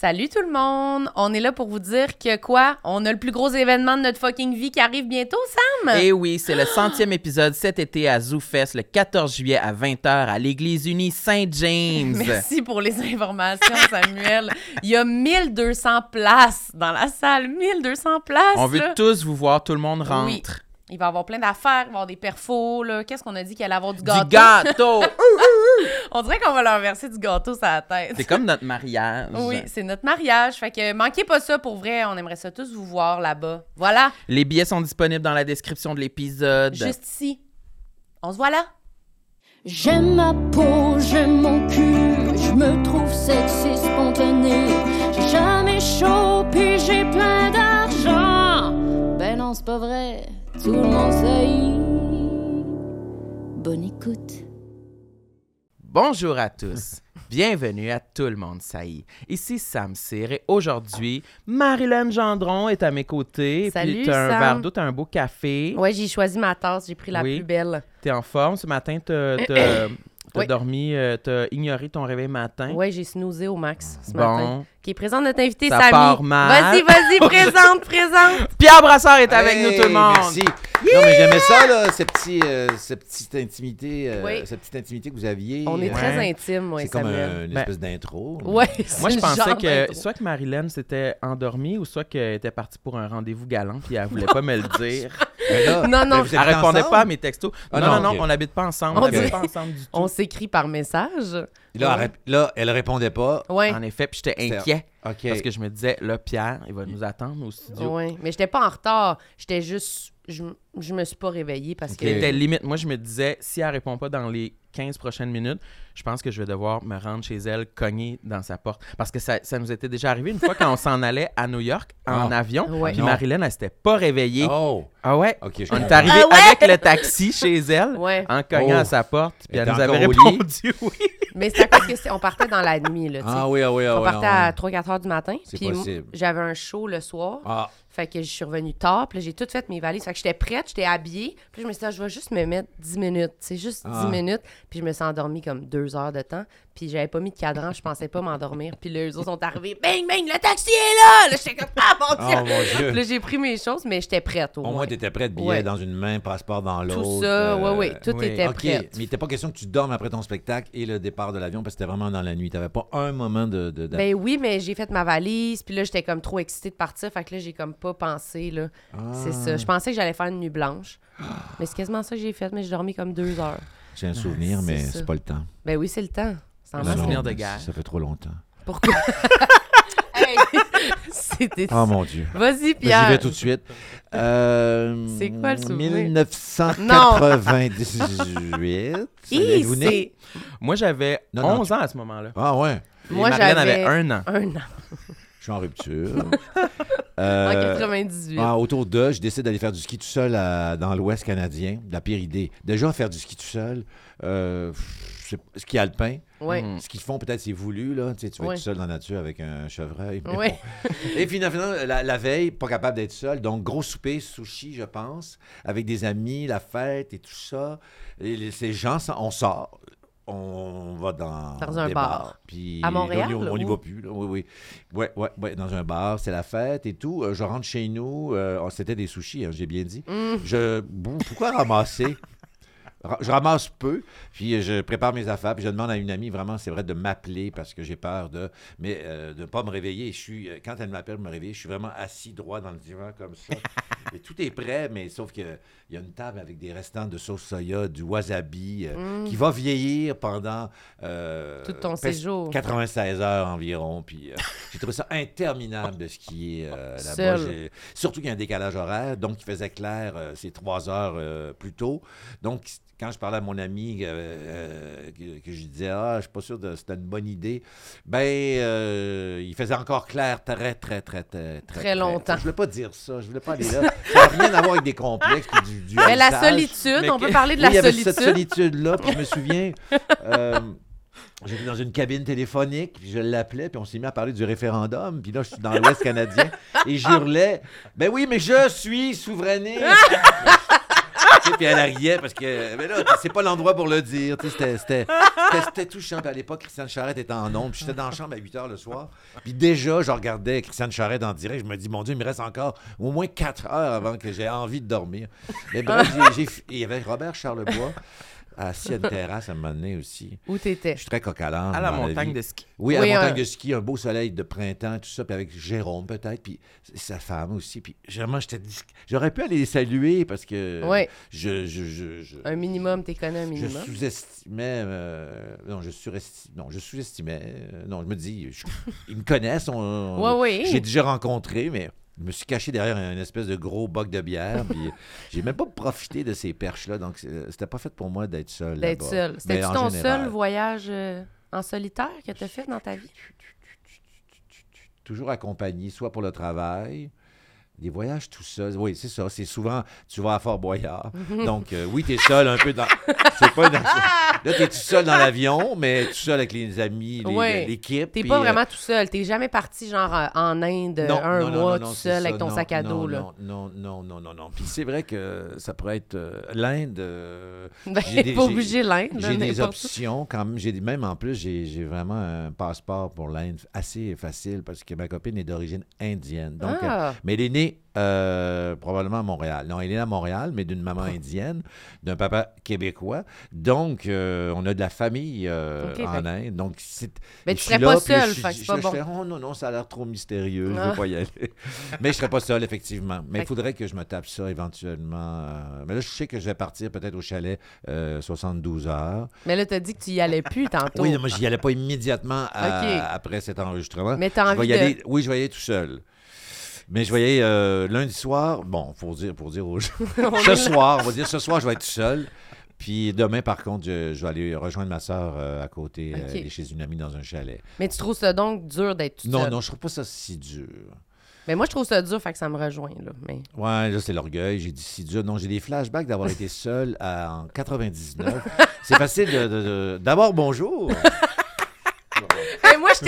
Salut tout le monde! On est là pour vous dire que quoi? On a le plus gros événement de notre fucking vie qui arrive bientôt, Sam! Et oui, c'est le centième épisode cet été à ZooFest, le 14 juillet à 20h à l'Église unie Saint-James. Merci pour les informations, Samuel. Il y a 1200 places dans la salle. 1200 places! On veut là. tous vous voir, tout le monde rentre. Oui. Il va y avoir plein d'affaires, il va y avoir des perfos, là. Qu'est-ce qu'on a dit qu'il allait avoir du gâteau? Du gâteau! On dirait qu'on va leur verser du gâteau sur la tête. c'est comme notre mariage. Oui, c'est notre mariage. Fait que manquez pas ça pour vrai. On aimerait ça tous vous voir là-bas. Voilà, Les billets sont disponibles dans la description de l'épisode. juste ici. On se voit là. J'aime ma peau, j'aime mon cul, je me trouve sexy spontané. J'ai jamais chaud, puis j'ai plein d'argent. Ben non, c'est pas vrai, tout le monde sait. Bonne écoute. Bonjour à tous. Bienvenue à Tout le monde saillit. Ici Sam Cyr et aujourd'hui, Marilyn Gendron est à mes côtés. Salut, Puis t'as un Sam. verre d'eau, t'as un beau café. Ouais, j'ai choisi ma tasse. J'ai pris la Oui. plus belle. T'es en forme ce matin, t'as t'as- t'as Oui. dormi, euh, t'as ignoré ton réveil matin. Ouais, j'ai snoozé au max ce matin. Bon. Qui est présent notre invité, Ça Samy. part mal. Vas-y, vas-y, présente, présente. Pierre Brassard est avec nous, tout le monde. Merci. Non, mais j'aimais ça, là, cette, petite, euh, cette petite intimité, euh, Oui. cette petite intimité que vous aviez. On est Euh, très Ouais. intime, ouais, C'est comme un- une Ben- espèce d'intro. Ouais, Moi, je pensais que soit que Marilyn s'était endormie ou soit qu'elle était partie pour un rendez-vous galant puis elle voulait pas me le dire. Mais là, Non, non. Elle répondait ensemble? pas à mes textos. Ah non, non, non, on n'habite pas ensemble. On n'habite pas ensemble du tout. On s'écrit par message. Là, elle là, elle répondait pas. Ouais. En effet, puis j'étais inquiet parce que je me disais, là, Pierre, il va nous attendre au studio. Ouais. Mais j'étais pas en retard. J'étais juste. Je, je me suis pas réveillée parce Ok. que. C'était limite. Moi, je me disais, si elle répond pas dans les 15 prochaines minutes, je pense que je vais devoir me rendre chez elle, cogner dans sa porte. Parce que ça, ça nous était déjà arrivé une fois quand on s'en allait à New York en Ah. avion. Ouais. Puis. Marilyn, elle s'était pas réveillée. Oh, Ah ouais? On est arrivé Ah ouais? avec le taxi chez elle. Ouais. En cognant Oh. à sa porte, puis Elle nous était avait répondu oui. Mais c'est à cause que c'est- on partait dans la nuit, là, tu sais. Ah oui, ah oui, ah on oui. partait ah à oui. 3-4 heures du matin. C'est Puis possible. j'avais un show le soir. Ah, Fait que je suis revenue tard. Puis j'ai tout fait mes valises. Fait que j'étais prête, j'étais habillée. Puis je me suis dit, ah, je vais juste me mettre 10 minutes. C'est juste 10 Ah. minutes. Puis je me suis endormie comme deux heures de temps. Puis j'avais pas mis de cadran. Je pensais pas m'endormir. Puis là, eux autres sont arrivés. Bang, bang, le taxi est là! Là, j'étais comme, ah, mon oh Dieu! mon Dieu. Puis là, j'ai pris mes choses, mais j'étais prête au, Au moins, t'étais prête, billet Ouais. dans une main, passeport dans l'autre. Tout ça, euh, ouais, ouais, tout oui. était OK, prêt. mais il n'était pas question que tu dormes après ton spectacle et le départ de l'avion parce que c'était vraiment dans la nuit. Tu n'avais pas un moment de. de, de- Ben oui, mais j'ai fait ma valise, puis là, j'étais comme trop excitée de partir. Fait que là, j'ai comme pas pensé, là. C'est Ah. ça. Je pensais que j'allais faire une nuit blanche. Mais c'est quasiment ça que j'ai fait, mais j'ai dormi comme deux heures. J'ai un souvenir, c'est mais ça. c'est pas le temps. Ben oui, c'est le temps. C'est Un souvenir de guerre. Ça fait trop longtemps. Pourquoi? C'était... Oh mon Dieu. Vas-y, Ben, J'y Pierre. vais tout de suite. Euh, C'est quoi le souvenir? 1998. Hi, Êtes-vous né? c'est... Moi, j'avais Non, non, 11 ans à ce moment-là. Ah ouais, Et Moi, j'avais avait un an. un an. Suis en rupture. En Euh, 98. ah, autour de, je décide d'aller faire du ski tout seul à- dans l'Ouest canadien. La pire idée. Déjà, faire du ski tout seul, euh, ski alpin. Ouais. Ce qu'ils font, peut-être, c'est voulu, là. Tu sais, tu vas Ouais. être tout seul dans la nature avec un chevreuil. mais Ouais. bon. Et finalement, la, la veille, pas capable d'être seul. Donc, gros souper, sushi, je pense, avec des amis, la fête et tout ça. Et les- ces gens, on sort. On va dans, Dans un des bar. bars. Puis À Montréal, là, on n'y va plus. là. Oui, oui. Ouais, ouais, ouais, dans un bar, c'est la fête et tout. Euh, je rentre chez nous. euh, oh, C'était des sushis, hein, j'ai bien dit. Mm. Je, pourquoi ramasser? Ra- Je ramasse peu, puis je prépare mes affaires, puis je demande à une amie, vraiment, c'est vrai, de m'appeler parce que j'ai peur de, mais euh, de ne pas me réveiller. Je suis, quand elle m'appelle me réveiller, je suis vraiment assis droit dans le divan comme ça. et tout est prêt, mais sauf qu'il y a une table avec des restants de sauce soya, du wasabi, euh, qui va vieillir pendant euh, Mm. Tout ton séjour. 96 heures environ. Puis euh, j'ai trouvé ça interminable de skier euh, là-bas. Seul. J'ai- Surtout qu'il y a un décalage horaire, donc il faisait clair, c'est trois heures plus tôt. Donc, quand je parlais à mon ami, euh, que, que je disais, ah, je suis pas sûr que c'était une bonne idée, ben, euh, il faisait encore clair très, très, très, très, Très longtemps. Je voulais pas dire ça, je voulais pas aller là. Ça n'a rien à voir avec des complexes puis du, du Mais la solitude, Mais on peut parler de Oui, il y la avait solitude. cette solitude-là, puis je me souviens, euh, j'étais dans une cabine téléphonique, puis je l'appelais, puis on s'est mis à parler du référendum, puis là, je suis dans l'Ouest canadien, et j'hurlais, ben oui, mais je suis souverainiste. Puis elle riait parce que. Mais là, c'est pas l'endroit pour le dire. Tu sais, C'était touchant. Puis à l'époque, Christiane Charrette était en. Puis j'étais dans la chambre à 8 h le soir. Puis déjà, je regardais Christiane Charrette en direct. Je me dis, mon Dieu, il me reste encore au moins 4 heures avant que j'ai envie de dormir. Mais bref, il y avait Robert Charlebois assis à une terrasse à un moment donné aussi. Où t'étais? Je suis très coq à la montagne de ski. Oui, à Oui, la montagne de ski, un beau soleil de printemps, tout ça, puis avec Jérôme peut-être, puis sa femme aussi. Puis vraiment, j'étais dis- j'aurais pu aller les saluer parce que Ouais. je, je, je, je, Un minimum, t'es connu un je minimum. sous-estimais, euh, non, je surestimais, non, je sous-estimais, euh, non, je me dis, je- ils me connaissent, on, Ouais, ouais. j'ai déjà rencontré, mais je me suis caché derrière une espèce de gros boc de bière, puis j'ai même pas profité de ces perches-là, donc c'est- c'était pas fait pour moi d'être seul D'être seul. En ton général. seul voyage euh, en solitaire que t'as fait dans ta vie? toujours accompagné, soit pour le travail, des voyages tout seul. Oui, c'est ça. C'est souvent, tu vas à Fort Boyard. Donc, euh, oui, tu es seul un peu dans. C'est pas dans- Là, tu es tout seul dans l'avion, mais tout seul avec les amis, Ouais. l'équipe. T'es puis, pas euh, vraiment tout seul. T'es jamais parti, genre, euh, en Inde non, un non, mois non, tout seul avec ton sac à dos, là. Non, non, non, non, non. Puis c'est vrai que ça pourrait être euh, l'Inde. euh, Ben, J'ai des- pas obligé l'Inde, J'ai des options quand même. J'ai même en plus, j'ai vraiment un passeport pour l'Inde assez facile parce que ma copine est d'origine indienne. Donc, euh, Ah, mais elle est née euh, probablement à Montréal. Non, elle est à Montréal, mais d'une maman indienne, d'un papa québécois. Donc, euh, on a de la famille euh, en Inde. Donc, c'est. Mais je tu serais là, pas seul, je- fait je- c'est pas je bon. fais, oh non, non, ça a l'air trop mystérieux, je Ah. veux pas y aller. mais je serais pas seul, effectivement. Mais il faudrait que je me tape ça éventuellement. Mais là, je sais que je vais partir peut-être au chalet euh, 72 heures. Mais là, t'as dit que tu y allais plus tantôt. Oui, moi, j'y allais pas immédiatement à- après cet enregistrement. Mais t'as Je vais envie y de... aller- oui, je vais y aller tout seul. Mais je aller euh, lundi soir. Bon, pour dire, pour dire aux gens. Ce soir, on va dire ce soir, je vais être seul. Puis demain, par contre, je, je vais aller rejoindre ma soeur euh, à côté, euh, Ok. elle est chez une amie dans un chalet. Mais tu trouves ça donc dur d'être tout Non, seul? non, je trouve pas ça si dur. Mais moi, je trouve ça dur, fait que ça me rejoint, là. Mais... Ouais, là, c'est l'orgueil. J'ai dit si dur. Non, j'ai des flashbacks d'avoir été seul en 99. c'est facile de- D'abord, bonjour.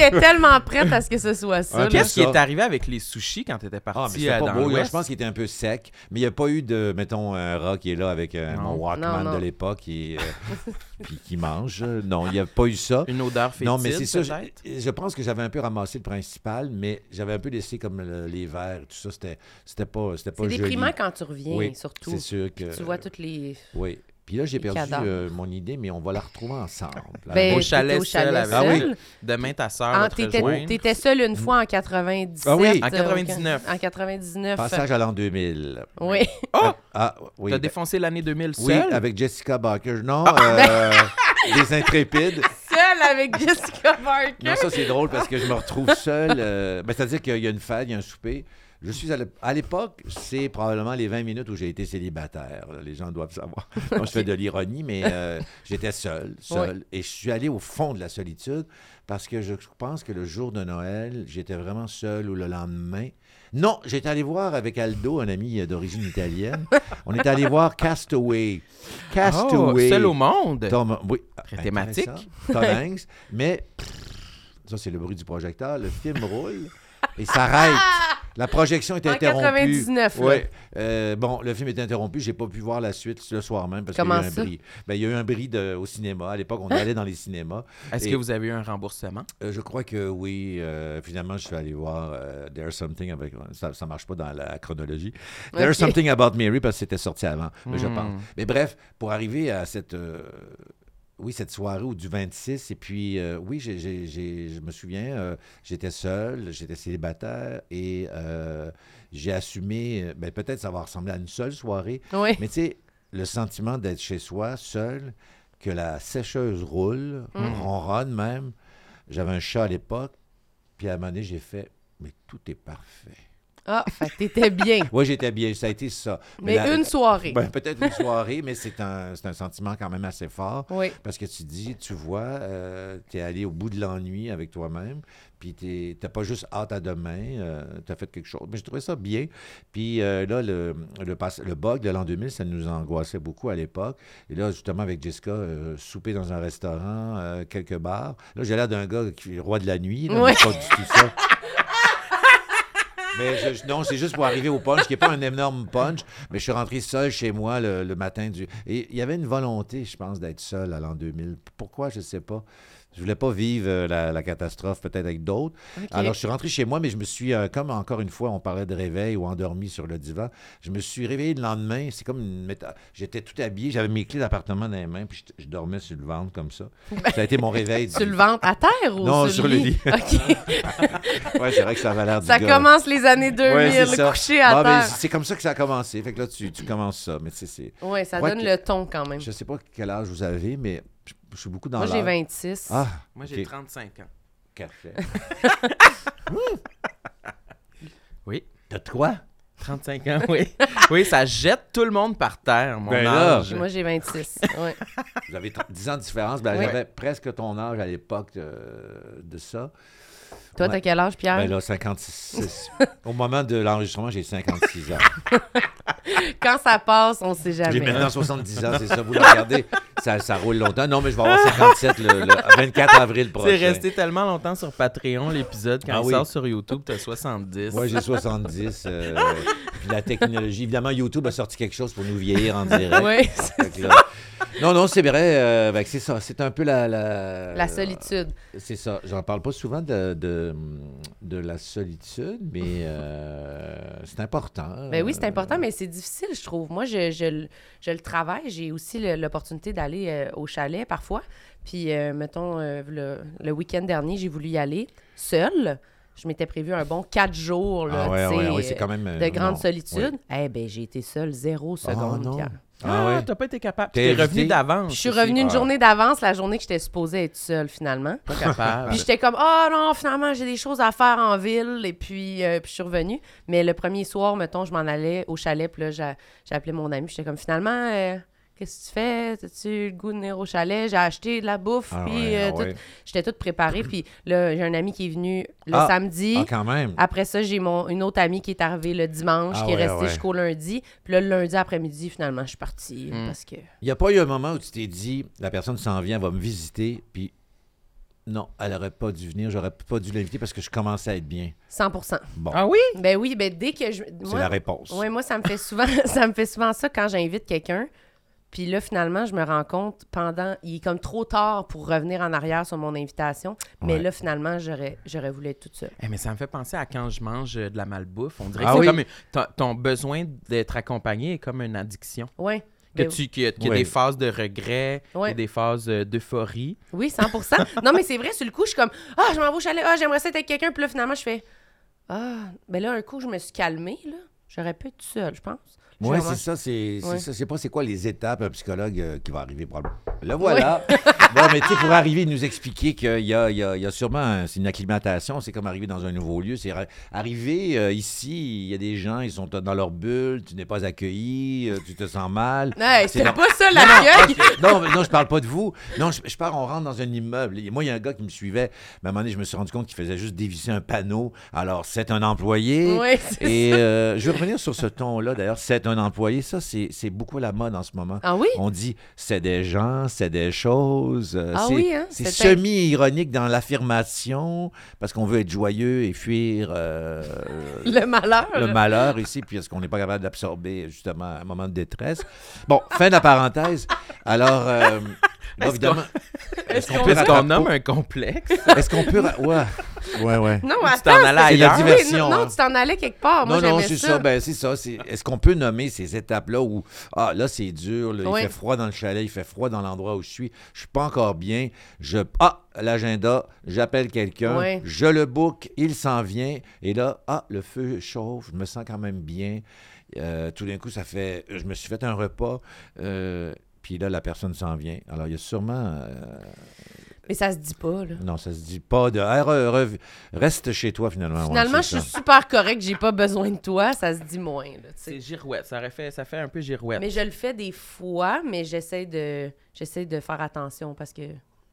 J'étais tellement prête à ce que ce soit ça. Ah. Qu'est-ce qui est arrivé avec les sushis quand t'étais Ah, mais parti euh, pas dans? Je pense qu'il était un peu sec. Mais il n'y a pas eu de, mettons, un rat qui est là avec euh, Non. mon Walkman Non, non. de l'époque et, euh, puis qui mange. Non, il n'y a pas eu ça. Une odeur fétide, Non, mais c'est ça. Je, je pense que j'avais un peu ramassé le principal, mais j'avais un peu laissé comme le- les verres tout ça. C'était, c'était pas, c'était pas C'est déprimant quand tu reviens, Oui, surtout. C'est sûr que. Tu vois toutes les... Oui. Puis là, j'ai les perdu euh, mon idée, mais on va la retrouver ensemble. Ben, Au chalet au seul avec- Ah oui. seul. Demain, ta soeur Ah, va te t'étais, rejoindre. t'étais seul une fois en 97. Ah oui. euh, En 99. En 99. Passage à l'an 2000. Oui. Oh! Ah, oui. T'as ben- défoncé l'année 2000 oui, seul? avec Jessica Barker. Non, Ah. euh, des intrépides. Seul avec Jessica Barker? Non, ça, c'est drôle parce que je me retrouve seul. euh, ben, C'est-à-dire qu'il y a une fête, il y a un souper. Je suis à l'ép- à l'époque, c'est probablement les 20 minutes où j'ai été célibataire. Les gens doivent savoir. Donc, je fais de l'ironie, mais euh, j'étais seul, seul. Et je suis allé au fond de la solitude parce que je pense que le jour de Noël, j'étais vraiment seul ou le lendemain. Non, j'étais allé voir avec Aldo, un ami euh, d'origine italienne. On est allé voir Castaway. Oh, Castaway. seul au monde? Tom, oui. Très thématique. Tom Hanks. Mais ça, c'est le bruit du projecteur. Le film roule et s'arrête. La projection est En interrompue. 99, là. Ouais. Euh, bon, le film est interrompu. J'ai pas pu voir la suite le soir même parce qu'il y a eu un ça? bris. Ben, il y a eu un bris de- au cinéma. À l'époque, on allait dans les cinémas. Est-ce Et- que vous avez eu un remboursement? Euh, je crois que oui. Euh, finalement, je suis allé voir euh, There's Something avec. Ça, ça marche pas dans la chronologie. There's. Something About Mary parce que c'était sorti avant, je Hmm. pense. Mais bref, pour arriver à cette. Oui, cette soirée ou du 26, et puis euh, oui, j'ai- j'ai- j'ai- je me souviens, euh, j'étais seul, j'étais célibataire et euh, j'ai assumé, ben, peut-être ça va ressembler à une seule soirée, Oui. mais tu sais, le sentiment d'être chez soi, seul, que la sécheuse roule, Mm. ronronne même. J'avais un chat à l'époque, puis à un moment donné, j'ai fait, mais tout est parfait. Ah, fait t'étais bien. Oui, j'étais bien, ça a été ça. Mais la- une soirée. ben, peut-être une soirée, mais c'est un, c'est un sentiment quand même assez fort. Oui. Parce que tu dis, tu vois, tu es allé au bout de l'ennui avec toi-même, puis tu n'as pas juste hâte à demain, tu as fait quelque chose. Mais je trouvais ça bien. Puis euh, là, le, le, bug de l'an 2000, ça nous angoissait beaucoup à l'époque. Et là, justement, avec Jessica, euh, souper dans un restaurant, euh, quelques bars. Là, j'ai l'air d'un gars qui est roi de la nuit, là, Ouais. pas du tout ça. Mais je- non, c'est juste pour arriver au punch, qui n'est pas un énorme punch, mais je suis rentré seul chez moi le, le matin du. Et il y avait une volonté, je pense, d'être seul à l'an 2000. Pourquoi, je ne sais pas. Je voulais pas vivre euh, la, la catastrophe peut-être avec d'autres. Alors, je suis rentré chez moi, mais je me suis, euh, comme encore une fois, on parlait de réveil ou endormi sur le divan, je me suis réveillé le lendemain. C'est comme une méta- J'étais tout habillé, j'avais mes clés d'appartement dans les mains, puis je, je dormais sur le ventre comme ça. Ça a été mon réveil. Sur le ventre, à terre ou Non, sur, le lit? OK. Ouais, c'est vrai que ça avait l'air du ça gars. commence les années 2000, Ouais, à Ah, mais terre. c'est comme ça que ça a commencé. Fait que là, tu, tu commences ça. Mais c'est. Oui, ça donne que- le ton quand même. Je sais pas quel âge vous avez, mais je, suis beaucoup dans Moi, j'ai l'âge. 26. Ah, Moi, j'ai ok. 35 ans. Café. Oui. T'as de quoi? 35 ans, oui. Oui, ça jette tout le monde par terre, mon Ben là. âge. Moi, j'ai 26. Ouais. Vous avez 10 ans de différence. Ben, Oui. J'avais presque ton âge à l'époque de, de ça. Toi, Ouais. t'as quel âge, Pierre? Ben là, 56. Au moment de l'enregistrement, j'ai 56 ans. Quand ça passe, on sait J'ai jamais. maintenant 70 ans, c'est ça. Vous le regardez, ça, ça roule longtemps. Non, mais je vais avoir 57 le, le 24 avril prochain. C'est resté tellement longtemps sur Patreon, l'épisode. Quand Ah il oui. sort sur YouTube, t'as 70. Moi, j'ai 70. euh, puis la technologie. Évidemment, YouTube a sorti quelque chose pour nous vieillir en direct. Oui, là- Non, non, c'est vrai. euh, que c'est ça. C'est un peu la. La, la solitude. C'est ça. J'en parle pas souvent de, de, de la solitude, mais euh, c'est important. Ben oui, c'est Euh, important, mais c'est difficile, je trouve. Moi, je, je, le- je le travaille. J'ai aussi l'opportunité d'aller euh, au chalet parfois. Puis, euh, mettons, euh, le, le week-end dernier, j'ai voulu y aller seule. Je m'étais prévu un bon quatre jours, là, Ah ouais, tu ouais, sais, ouais, c'est euh, quand même. euh, de grande non. solitude. Eh ben, j'ai été seule zéro seconde, non. Ah ouais? t'as pas été capable. T'es revenu d'avance. Je suis aussi. revenue une Ah. journée d'avance, la journée que j'étais supposée être seule, finalement. Pas capable. Puis j'étais comme, oh non, finalement, j'ai des choses à faire en ville. Et puis, euh, puis je suis revenue. Mais le premier soir, mettons, je m'en allais au chalet. Puis là, j'ai j'ai appelé mon ami. J'étais comme, finalement, euh, qu'est-ce que tu fais? As-tu le goût de venir au chalet? J'ai acheté de la bouffe. Ah puis ouais, euh, ah tout- ouais. j'étais toute préparée. Puis là, j'ai un ami qui est venu le Ah, samedi. Ah, quand même. Après ça, j'ai mon une autre amie qui est arrivée le dimanche, Ah qui est restée ouais. jusqu'au lundi. Puis là, le lundi après-midi, finalement, je suis partie. Mm. Parce que. Il n'y a pas eu un moment où tu t'es dit, la personne s'en vient, elle va me visiter, puis non, elle n'aurait pas dû venir, j'aurais pas dû l'inviter parce que je commençais à être bien. 100 Bon, Ah oui? Ben oui, ben dès que je. c'est la réponse. Oui, moi, ça me fait souvent ça me fait souvent ça quand j'invite quelqu'un. Puis là, finalement, je me rends compte pendant. Il est comme trop tard pour revenir en arrière sur mon invitation. Mais Ouais. là, finalement, j'aurais, j'aurais voulu être toute seule. Eh, mais ça me fait penser à quand je mange euh, de la malbouffe. On dirait Ah que c'est oui? comme une- ton, ton besoin d'être accompagné est comme une addiction. Oui. Que Ben tu, qu'il y a, qu'il y a Ouais. des phases de regret, qu'il y Ouais. a des phases euh, d'euphorie. Oui, 100% Non, mais c'est vrai, sur le coup, je suis comme Ah, je m'en vais au chalet. Ah, j'aimerais ça être avec quelqu'un. Puis là, finalement, je fais Ah, ben là, un coup, je me suis calmée. là. J'aurais pu être toute seule, je pense. Oui, c'est ça, c'est Ouais. ça. Pas c'est quoi les étapes, un psychologue euh, qui va arriver probablement. Le voilà. bon, mais tu sais, pour arriver, nous expliquer qu'il y y, y a sûrement un- c'est une acclimatation, c'est comme arriver dans un nouveau lieu. C'est arriver euh, ici, il y a des gens, ils sont dans leur bulle, tu n'es pas accueilli, euh, tu te sens mal. Hey, C'est pas ça Non, non, l'accueil. non, mais non, je parle pas de vous. Non, je, je parle, on rentre dans un immeuble. Et moi, il y a un gars qui me suivait. Mais à un moment donné, je me suis rendu compte qu'il faisait juste dévisser un panneau. Alors, c'est un employé. Oui, c'est Et euh, je vais revenir sur ce ton-là. D'ailleurs, c'est un employé. Ça, c'est c'est beaucoup la mode en ce moment. Ah oui? On dit c'est des gens, c'est des choses. Euh, Ah c'est oui, hein? un- semi-ironique dans l'affirmation parce qu'on veut être joyeux et fuir euh, Le malheur. le malheur ici, puis est-ce qu'on n'est pas capable d'absorber justement un moment de détresse? Bon, fin de la parenthèse. Alors, euh, évidemment, est-ce qu'on peut Est-ce qu'on nomme un complexe? Est-ce qu'on peut... Ouais, ouais, ouais. Non, Ou tu attends. t'en allais la diversion. non, hein. tu t'en allais quelque part. Moi, non, non, c'est ça. ça. Ben, c'est ça. c'est- Est-ce qu'on peut nommer ces étapes-là où, ah, là, c'est dur, là, il fait froid dans le chalet, il fait froid dans l'endroit où je suis, je suis pas encore bien, je, ah, l'agenda, j'appelle quelqu'un, Oui. je le book, il s'en vient, et là, ah, le feu chauffe, je me sens quand même bien. Euh, tout d'un coup, ça fait, je me suis fait un repas, euh, puis là, la personne s'en vient. Alors, il y a sûrement, euh, Mais ça se dit pas, là. non, ça se dit pas de, Ah, re- re- reste chez toi finalement. ouais, Finalement, je suis super correct, j'ai pas besoin de toi, ça se dit moins, là. C'est girouette. Ça, aurait fait, ça fait un peu girouette. Mais je le fais des fois, mais j'essaie de j'essaie de faire attention parce que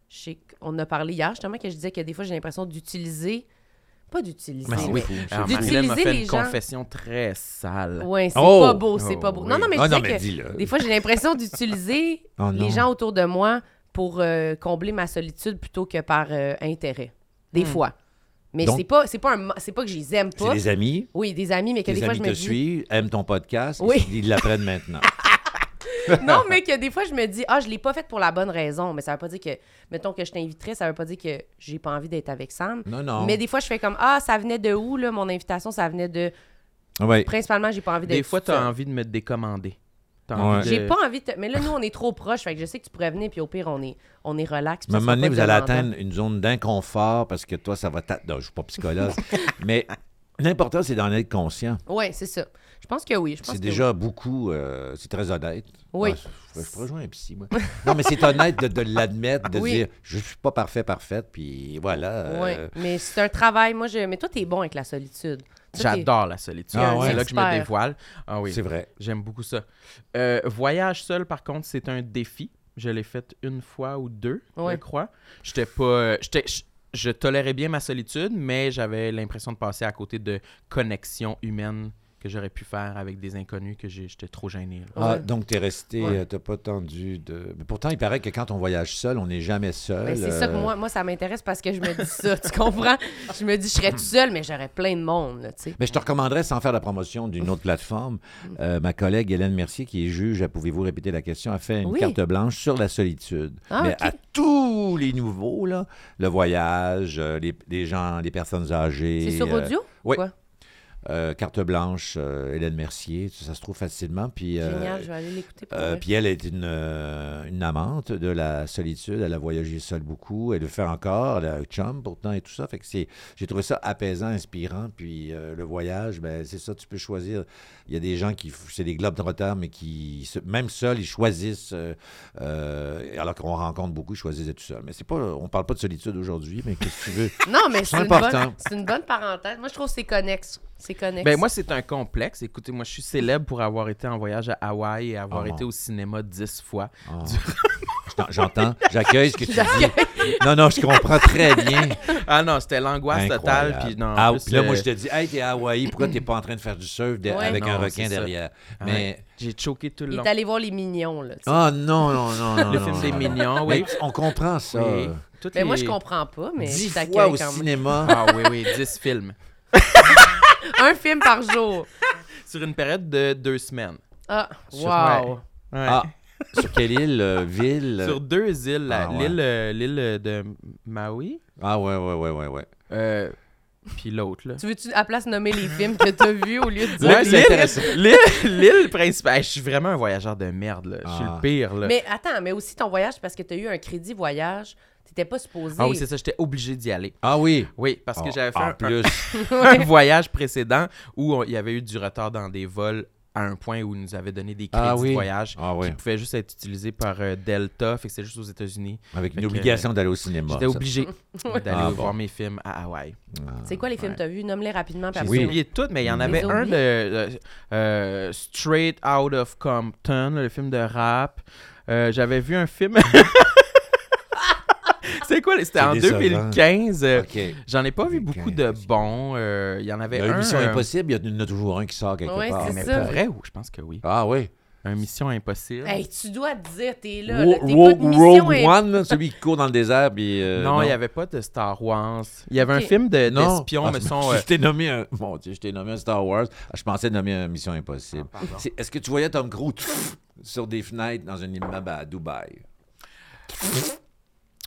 je sais qu'on a parlé hier justement que je disais que des fois j'ai l'impression d'utiliser pas d'utiliser. Mais c'est oui. c'est. Marilyn m'a D'utiliser fait les une gens. confession très sale. Ouais, c'est Oh! pas beau, c'est Oh, pas beau. oui. Non, non, mais je Ah non, disais mais que dis-le. des fois j'ai l'impression d'utiliser Oh, les gens autour de moi pour euh, combler ma solitude plutôt que par euh, intérêt. Des Hmm. fois. Mais c'est pas, c'est pas, un c'est pas que je les aime C'est pas. des amis? Oui, des amis, mais que des fois, amis je me te dis. suivent, aiment ton podcast, Oui. ils l'apprennent maintenant. non, mais que des fois, je me dis, ah, je l'ai pas fait pour la bonne raison. Mais ça veut pas dire que, mettons que je t'inviterais, ça veut pas dire que j'ai pas envie d'être avec Sam. Non, non. Mais des fois, je fais comme, ah, ça venait de où, là, mon invitation, ça venait de. Ouais. Principalement, j'ai pas envie d'être. Des fois, toute tu as seule. envie de me décommander. T'as Ouais. de- J'ai pas envie de. Mais là, nous, on est trop proches. Fait que je sais que tu pourrais venir, puis au pire, on est, on est relax. À un moment donné, vous allez atteindre une zone d'inconfort parce que toi, ça va Non, je suis pas psychologue. mais l'important, c'est d'en être conscient. Ouais, c'est ça. Je pense que oui. C'est déjà beaucoup. euh, c'est très honnête. Oui. Ah, je, jouer un psy, moi. Non, mais c'est honnête de, de l'admettre, de Oui. dire je suis pas parfait, parfaite, puis voilà. Oui. euh, Mais c'est un travail. Moi, je. Mais toi, t'es bon avec la solitude. J'adore la solitude. Ah ouais? C'est là que je me dévoile. Ah oui. C'est vrai. J'aime beaucoup ça. Euh, voyage seul, par contre, c'est un défi. Je l'ai fait une fois ou deux, je crois. J'étais pas. j'étais- je, je tolérais bien ma solitude, mais j'avais l'impression de passer à côté de connexions humaines que j'aurais pu faire avec des inconnus que j'ai- j'étais trop gêné. là. Ah, Ouais. donc, tu es resté, Ouais. euh, t'as pas tendu de. Mais pourtant, il paraît que quand on voyage seul, on n'est jamais seul. Ben, c'est ça que euh, moi, moi ça m'intéresse parce que je me dis ça, tu comprends? Je me dis, je serais tout seul, mais j'aurais plein de monde, là, tu sais. Mais je te recommanderais, sans faire la promotion d'une autre plateforme, euh, ma collègue Hélène Mercier, qui est juge, pouvez-vous répéter la question, a fait une Oui. carte blanche sur la solitude. Ah, Mais à tous les nouveaux, là, le voyage, les, les gens, les personnes âgées. C'est sur euh, audio? oui. Quoi? Euh, carte blanche, euh, Hélène Mercier, ça, se trouve facilement. Puis, euh, Génial, je vais aller l'écouter puis elle est une, une amante de la solitude. Elle a voyagé seule beaucoup. Elle le fait encore. Elle a un chum pourtant et tout ça. Fait que c'est, j'ai trouvé ça apaisant, inspirant. Puis le voyage, ben, c'est ça, tu peux choisir. Il y a des gens qui, c'est des globes de retard, mais qui, même seuls, ils choisissent. alors qu'on rencontre beaucoup, ils choisissent d'être tout seuls. Mais c'est pas, on parle pas de solitude aujourd'hui, mais qu'est-ce que tu veux? Non, mais c'est c'est une, important. bonne, c'est une bonne parenthèse. Moi, je trouve que c'est connexe. C'est connexe. Ben, moi, c'est un complexe. Écoutez, moi, je suis célèbre pour avoir été en voyage à Hawaï et avoir Oh. été au cinéma dix fois. T'en- J'entends, j'accueille ce que tu dis. Non, non, je comprends très bien. Ah non, c'était l'angoisse totale. Puis non, Ah, plus, puis là, moi, je te dis, hey, t'es à Hawaï, pourquoi t'es pas en train de faire du surf de- Ouais. avec un requin ça. derrière? ouais, Mais. J'ai choqué tout le Il long. est allé voir les mignons, là. Ah non, non, non, non. Le non, film des non. mignons, Mais oui. on comprend ça. Oui. Toutes Mais moi, les- je comprends pas, mais Dix je fois t'accueille au quand même. cinéma. Ah oui, oui, 10 films. Un film par jour. Sur une période de deux semaines. Ah, Sur- wow. Ouais. Ah, sur quelle île, euh, ville? Sur deux îles, Ah, ouais. l'île euh, l'île de Maui, Ah ouais, ouais, ouais, ouais, ouais. euh, puis l'autre, là. Tu veux-tu, à place, nommer les films que t'as vus au lieu de dire... C'est L'île- intéressant. L'île l'île principale. Je suis vraiment un voyageur de merde, là. Je suis Ah. le pire, là. Mais attends, mais aussi ton voyage, parce que t'as eu un crédit voyage, t'étais pas supposé... Ah oui, c'est ça, j'étais obligé d'y aller. Ah oui. Oui, parce que Oh, j'avais fait en un, plus. un voyage précédent où il y avait eu du retard dans des vols à un point où ils nous avaient donné des crédits Ah oui. de voyage Ah oui. qui pouvaient juste être utilisés par euh, Delta, fait que c'est juste aux États-Unis. Avec Fait une que, obligation d'aller au cinéma. J'étais obligé d'aller Ah, bon. voir mes films à Hawaï. Ah. C'est quoi les films Ouais. que t'as vus? Nomme-les rapidement. puis J'ai après, Oui. oublié tout, mais il y en Les avait un de euh, euh, Straight Out of Compton, le film de rap. Euh, J'avais vu un film. C'est quoi? C'était en décevant. 2015. euh. J'en ai pas vu 2015, beaucoup de bons. euh, Il y en avait un. une Mission euh, Impossible, il y en a toujours un qui sort quelque Ouais, part. c'est mais ça. pour vrai, ou- je pense que oui. Ah oui. Un Mission Impossible. Hey, tu dois te dire, t'es là. Là, t'es Ro- pas de mission Rogue imp- One, là, celui qui court dans le désert. Puis, euh, non, il n'y avait pas de Star Wars. Il y avait un film de- Non. d'espions, Ah, mais je- sont. Je t'ai nommé un. Mon Dieu, je t'ai nommé un Star Wars. Ah, je pensais nommer un Mission Impossible. Ah, Est-ce que tu voyais Tom Cruise sur des fenêtres dans un immeuble à Dubaï?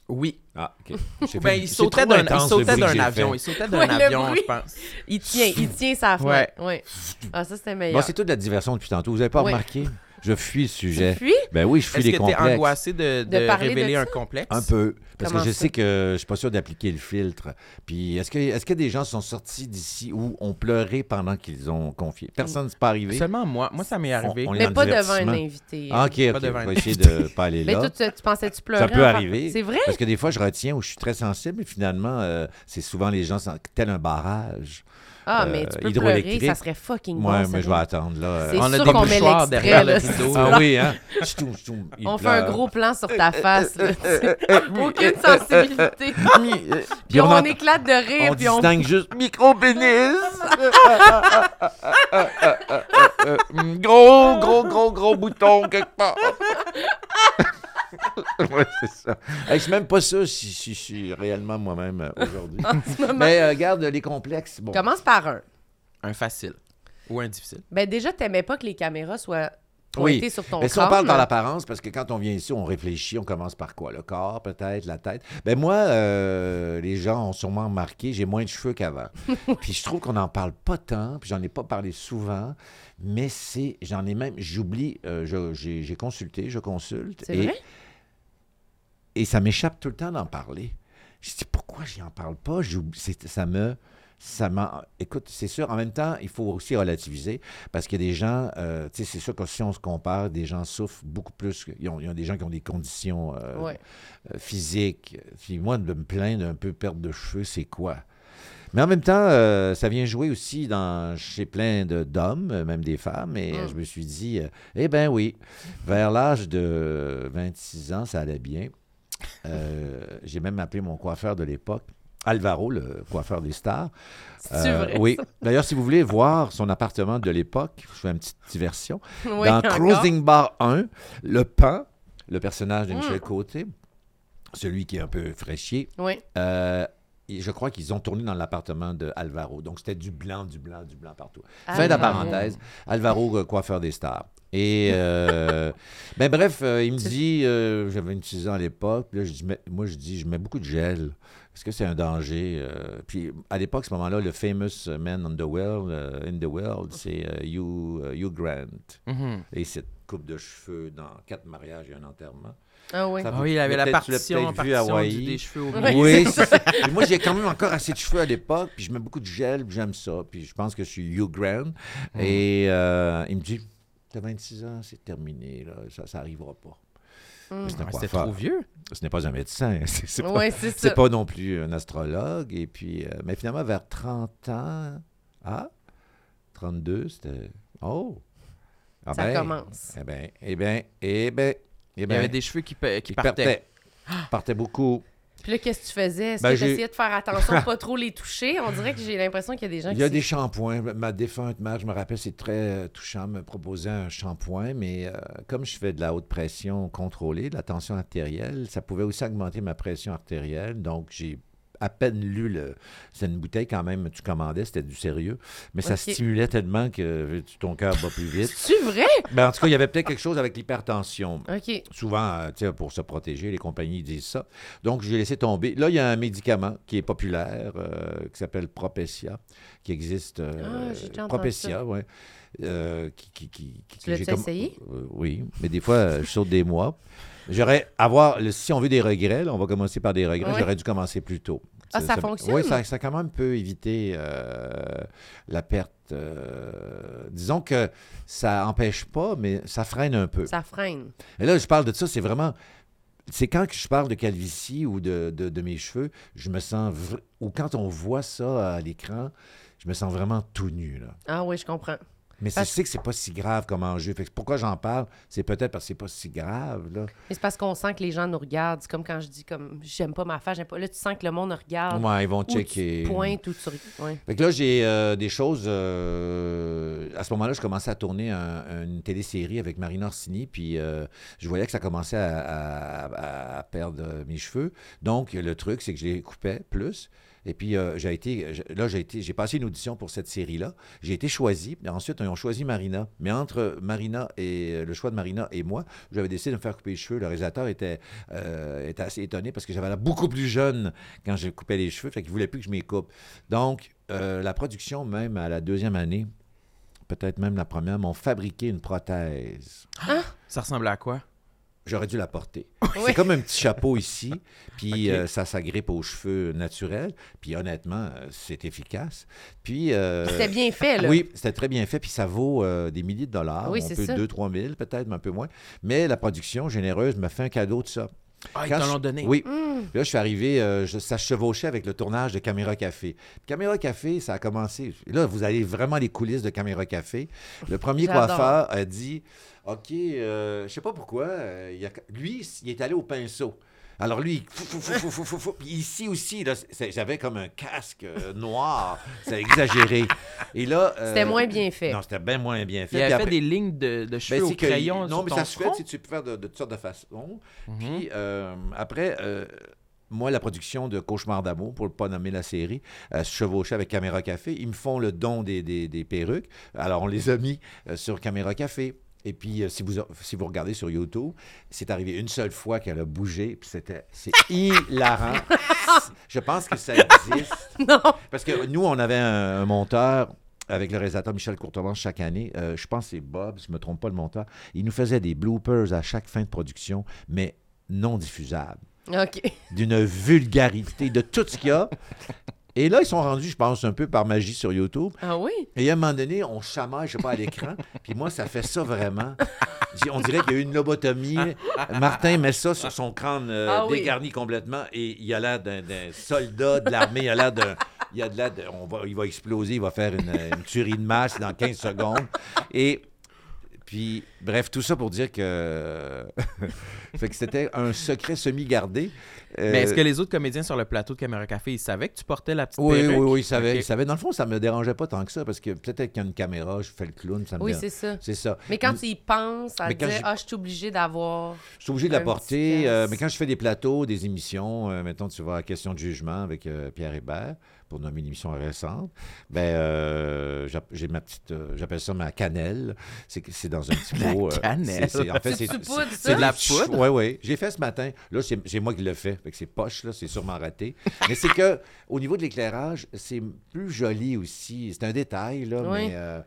Oui. Ah, OK. Ben, il sautait d'un avion. Il sautait d'un Ouais, avion, je pense. Il tient, il tient sa fenêtre. Ouais. Ah, ça, c'était meilleur. Bon, c'est toute la diversion depuis tantôt. Vous n'avez pas remarqué? Je fuis le sujet. Puis, Ben oui, je fuis Est-ce les que tu es complexes. angoissé de, De de parler de révéler ça? un complexe? Un peu. Parce Comment que je ça? sais que je suis pas sûr d'appliquer le filtre. Puis est-ce que, est-ce que des gens sont sortis d'ici ou ont pleuré pendant qu'ils ont confié? Personne ne s'est pas arrivé. Seulement moi. Moi, ça m'est arrivé. on est mais dans pas le devant un divertissement. invité. Ah, OK, OK. Pas devant On va un essayer de pas aller Mais là. toi, tu, tu pleurer? Ça peut en par- arriver. C'est vrai? Parce que des fois, je retiens où je suis très sensible et finalement, euh, c'est souvent les gens sont tel un barrage. Ah, euh, mais tu peux pleurer, ça serait fucking bon. Ouais, mais je vais attendre, là. C'est On a sûr des qu'on met derrière le rideau. Ah oui, hein? Ch'toum, ch'toum, il On fait un gros plan sur ta face. là. Aucune sensibilité. puis on, on éclate de rire. On puis on... distingue juste micro-pénis. gros, gros, gros, gros bouton quelque part. Oui, c'est ça. Hey, je suis même pas sûr si, si je suis réellement moi-même euh, aujourd'hui. Mais euh, garde les complexes. Bon. Commence par un. Un facile. Ou un difficile. Ben déjà, t'aimais pas que les caméras soient Oui. pointées sur ton Mais si on parle dans l'apparence, parce que quand on vient ici, on réfléchit, on commence par quoi? Le corps, peut-être, la tête? Ben moi, euh, les gens ont sûrement remarqué, j'ai moins de cheveux qu'avant. puis je trouve qu'on n'en parle pas tant, puis j'en ai pas parlé souvent, mais c'est, j'en ai même, j'oublie, euh, je- j'ai consulté, je consulte. C'est vrai? Et ça m'échappe tout le temps d'en parler. Je dis, pourquoi j'y en parle pas? Ça me... Ça Écoute, c'est sûr, en même temps, il faut aussi relativiser parce qu'il y a des gens, euh, tu sais, c'est sûr que si on se compare, des gens souffrent beaucoup plus. il y a des gens qui ont des conditions euh, Ouais. euh, physiques. Puis moi, de me plaindre d'un peu perte de cheveux, c'est quoi? Mais en même temps, euh, ça vient jouer aussi dans, chez plein de- d'hommes, même des femmes. Et Mm. je me suis dit, euh, eh bien oui, vers l'âge de 26 ans, ça allait bien. Euh, J'ai même appelé mon coiffeur de l'époque, Alvaro, le coiffeur des stars. Euh, vrai? oui. D'ailleurs, si vous voulez voir son appartement de l'époque, je fais une petite diversion. Oui, Dans encore. Cruising Bar 1, le pan, le personnage de Mm. Michel Côté, celui qui est un peu fraîchier, Oui. euh, je crois qu'ils ont tourné dans l'appartement de Alvaro. Donc, c'était du blanc, du blanc, du blanc partout. Fin de la parenthèse. Alvaro, euh, coiffeur des stars. Et, euh, ben bref, euh, il me dit, euh, j'avais 26 ans à l'époque, là, je dis, mais- moi, je dis, je mets beaucoup de gel. Est-ce que c'est un danger? Euh, puis à l'époque, ce moment-là, le famous man on the world, euh, in the world, c'est euh, Hugh, Hugh Grant. Mhm. Et cette coupe de cheveux dans quatre mariages et un enterrement. Ah oui. Ça Ah oui, il avait la partition, vu à partition du- des cheveux au Oui. Oui, c'est ça. Puis moi, j'ai quand même encore assez de cheveux à l'époque, puis je mets beaucoup de gel, puis j'aime ça. Puis je pense que je suis Hugh Grant. Et euh, il me dit T'as 26 ans, c'est terminé, là. ça ça n'arrivera pas. Mm. Mais c'est un Ah, C'était coiffeur. trop vieux. Ce n'est pas un médecin, c'est pas, non plus un astrologue. Et puis, euh, mais finalement, vers 30 ans, ah, 32, c'était. Oh! Ah Ça ben, commence. Eh bien, eh bien, eh bien, eh Il y avait des cheveux qui, partaient. partait beaucoup. Puis là, qu'est-ce que tu faisais? Est-ce Ben, que tu j'ai- essayais de faire attention de pas trop les toucher? On dirait que j'ai l'impression qu'il y a des gens Il qui... y a des shampoings. Ma défunte mère, je me rappelle, c'est très euh, touchant, me proposait un shampoing, mais euh, comme je fais de la haute pression contrôlée, de la tension artérielle, ça pouvait aussi augmenter ma pression artérielle. Donc, j'ai à peine lu le. C'est une bouteille quand même, tu commandais, c'était du sérieux, mais ça stimulait tellement que euh, ton cœur bat plus vite. C'est vrai? Ben, en tout cas, il y avait peut-être quelque chose avec l'hypertension. OK. Souvent, euh, tu sais, pour se protéger, les compagnies disent ça. Donc, j'ai laissé tomber. Là, il y a un médicament qui est populaire, euh, qui s'appelle Propecia, qui existe. euh, Ah, Propecia, oui. qui, qui, qui, qui- Tu j'ai essayé? Euh, oui, mais des fois, euh, je saute des mois. J'aurais avoir, le- si on veut des regrets, là, on va commencer par des regrets, Ouais. j'aurais dû commencer plus tôt. Ah, ça fonctionne? Oui, ça, ça quand même peut éviter euh, la perte. euh, disons que ça empêche pas, mais ça freine un peu. Ça freine. Et là, je parle de ça, c'est vraiment. C'est quand je parle de calvitie ou de, de- de mes cheveux, je me sens. Ou quand on voit ça à l'écran, je me sens vraiment tout nu. Là. Ah oui, je comprends. Mais c'est- sais que c'est pas si grave comme enjeu. Fait que pourquoi j'en parle? C'est peut-être parce que c'est pas si grave. Là. Mais c'est parce qu'on sent que les gens nous regardent. C'est comme quand je dis comme j'aime pas ma face, j'aime pas. Là, tu sens que le monde nous regarde. Ouais, ils vont checker. tu pointes ou tu. Ouais. Fait que là, j'ai euh, des choses. euh, à ce moment-là, je commençais à tourner un- une télésérie avec Marina Orsini, puis euh, je voyais que ça commençait à, à- à perdre mes cheveux. Donc, le truc, c'est que je les coupais plus. Et puis, euh, j'ai été, là, j'ai été, j'ai passé une audition pour cette série-là. J'ai été choisi. Et ensuite, ils ont choisi Marina. Mais entre Marina et euh, le choix de Marina et moi, j'avais décidé de me faire couper les cheveux. Le réalisateur était, euh, était assez étonné parce que j'avais l'air beaucoup plus jeune quand je coupais les cheveux. Fait qu'il voulait plus que je m'y coupe. Donc, euh, la production, même à la deuxième année, peut-être même la première, m'ont fabriqué une prothèse. Ça ressemblait à quoi? J'aurais dû la porter. C'est comme un petit chapeau ici, puis euh, ça s'agrippe aux cheveux naturels. Puis honnêtement, euh, c'est efficace. Puis... euh, C'était bien fait, là. oui, c'était très bien fait, puis ça vaut euh, des milliers de dollars. Oui, c'est peut ça. 2-3 000, peut-être, mais un peu moins. Mais la production généreuse m'a fait un cadeau de ça. Ah, ils t'en donné. Oui. Puis là, je suis arrivé, euh, je- ça chevauchait avec le tournage de Caméra Café. Puis Caméra Café, ça a commencé. Là, vous allez vraiment les coulisses de Caméra Café. Le premier coiffeur a dit OK, euh, je sais pas pourquoi, euh, il y a- lui, il est allé au pinceau. Alors lui, fou, fou, fou, fou, fou, fou, fou. Puis ici aussi, là, j'avais comme un casque euh, noir. C'est exagéré. Et là. euh, C'était moins bien fait. Non, c'était bien moins bien fait. Il avait après- fait des lignes de, de ben, cheveux au c'est que- crayon Non, sur mais ton ça se fait, front. tu peux faire de, de toutes sortes de façons. Mhm. Puis euh, après, euh, moi, la production de Cauchemar d'amour, pour ne pas nommer la série, euh, se chevauchait avec Caméra Café. Ils me font le don des, des- des perruques. Alors, on les a mis euh, sur Caméra Café. Et puis, euh, si, vous, si vous regardez sur YouTube, c'est arrivé une seule fois qu'elle a bougé, puis c'était c'est hilarant. Je pense que ça existe. Non. Parce que nous, on avait un, un monteur avec le réalisateur Michel Courtemanche chaque année. Euh, je pense que c'est Bob, si je ne me trompe pas, le monteur. Il nous faisait des bloopers à chaque fin de production, mais non diffusables. OK. D'une vulgarité, de tout ce qu'il y a. Et là, ils sont rendus, je pense, un peu par magie sur YouTube. Ah oui? Et à un moment donné, on chamaille, je sais pas, à l'écran. Puis moi, ça fait ça vraiment. On dirait qu'il y a eu une lobotomie. Martin met ça sur son crâne euh, Ah oui. dégarni complètement et il a l'air d'un d'un soldat de l'armée. Il a l'air d'un. Il a de l'air de- on va, il va exploser, il va faire une, une tuerie de masse dans 15 secondes. Et puis, bref, tout ça pour dire que, fait que c'était un secret semi-gardé. Euh, Mais est-ce que les autres comédiens sur le plateau de Caméra Café, ils savaient que tu portais la petite oui, perruque? oui, oui, il savait, Ok. il savait. Dans le fond, ça me dérangeait pas tant que ça parce que peut-être qu'il y a une caméra, je fais le clown, ça me Oui, dérange. c'est ça. C'est ça. Mais quand tu y penses à Mais dire, ah, je suis obligé d'avoir. Je suis obligé de la porter, euh, mais quand je fais des plateaux, des émissions, euh, mettons, tu vas à Question de jugement avec euh, Pierre Hébert, pour nommer une émission récente, ben, euh, j'ai ma petite, euh, j'appelle ça ma cannelle. C'est que- c'est dans un petit pot. euh, cannelle? c'est- c'est- en fait, c'est de la poudre? Oui, oui. J'ai fait ce matin. Là, c'est c'est moi qui le fais. Fait que c'est poche, là, c'est sûrement raté. mais c'est que, au niveau de l'éclairage, c'est plus joli aussi. C'est un détail, là, Oui. mais. euh,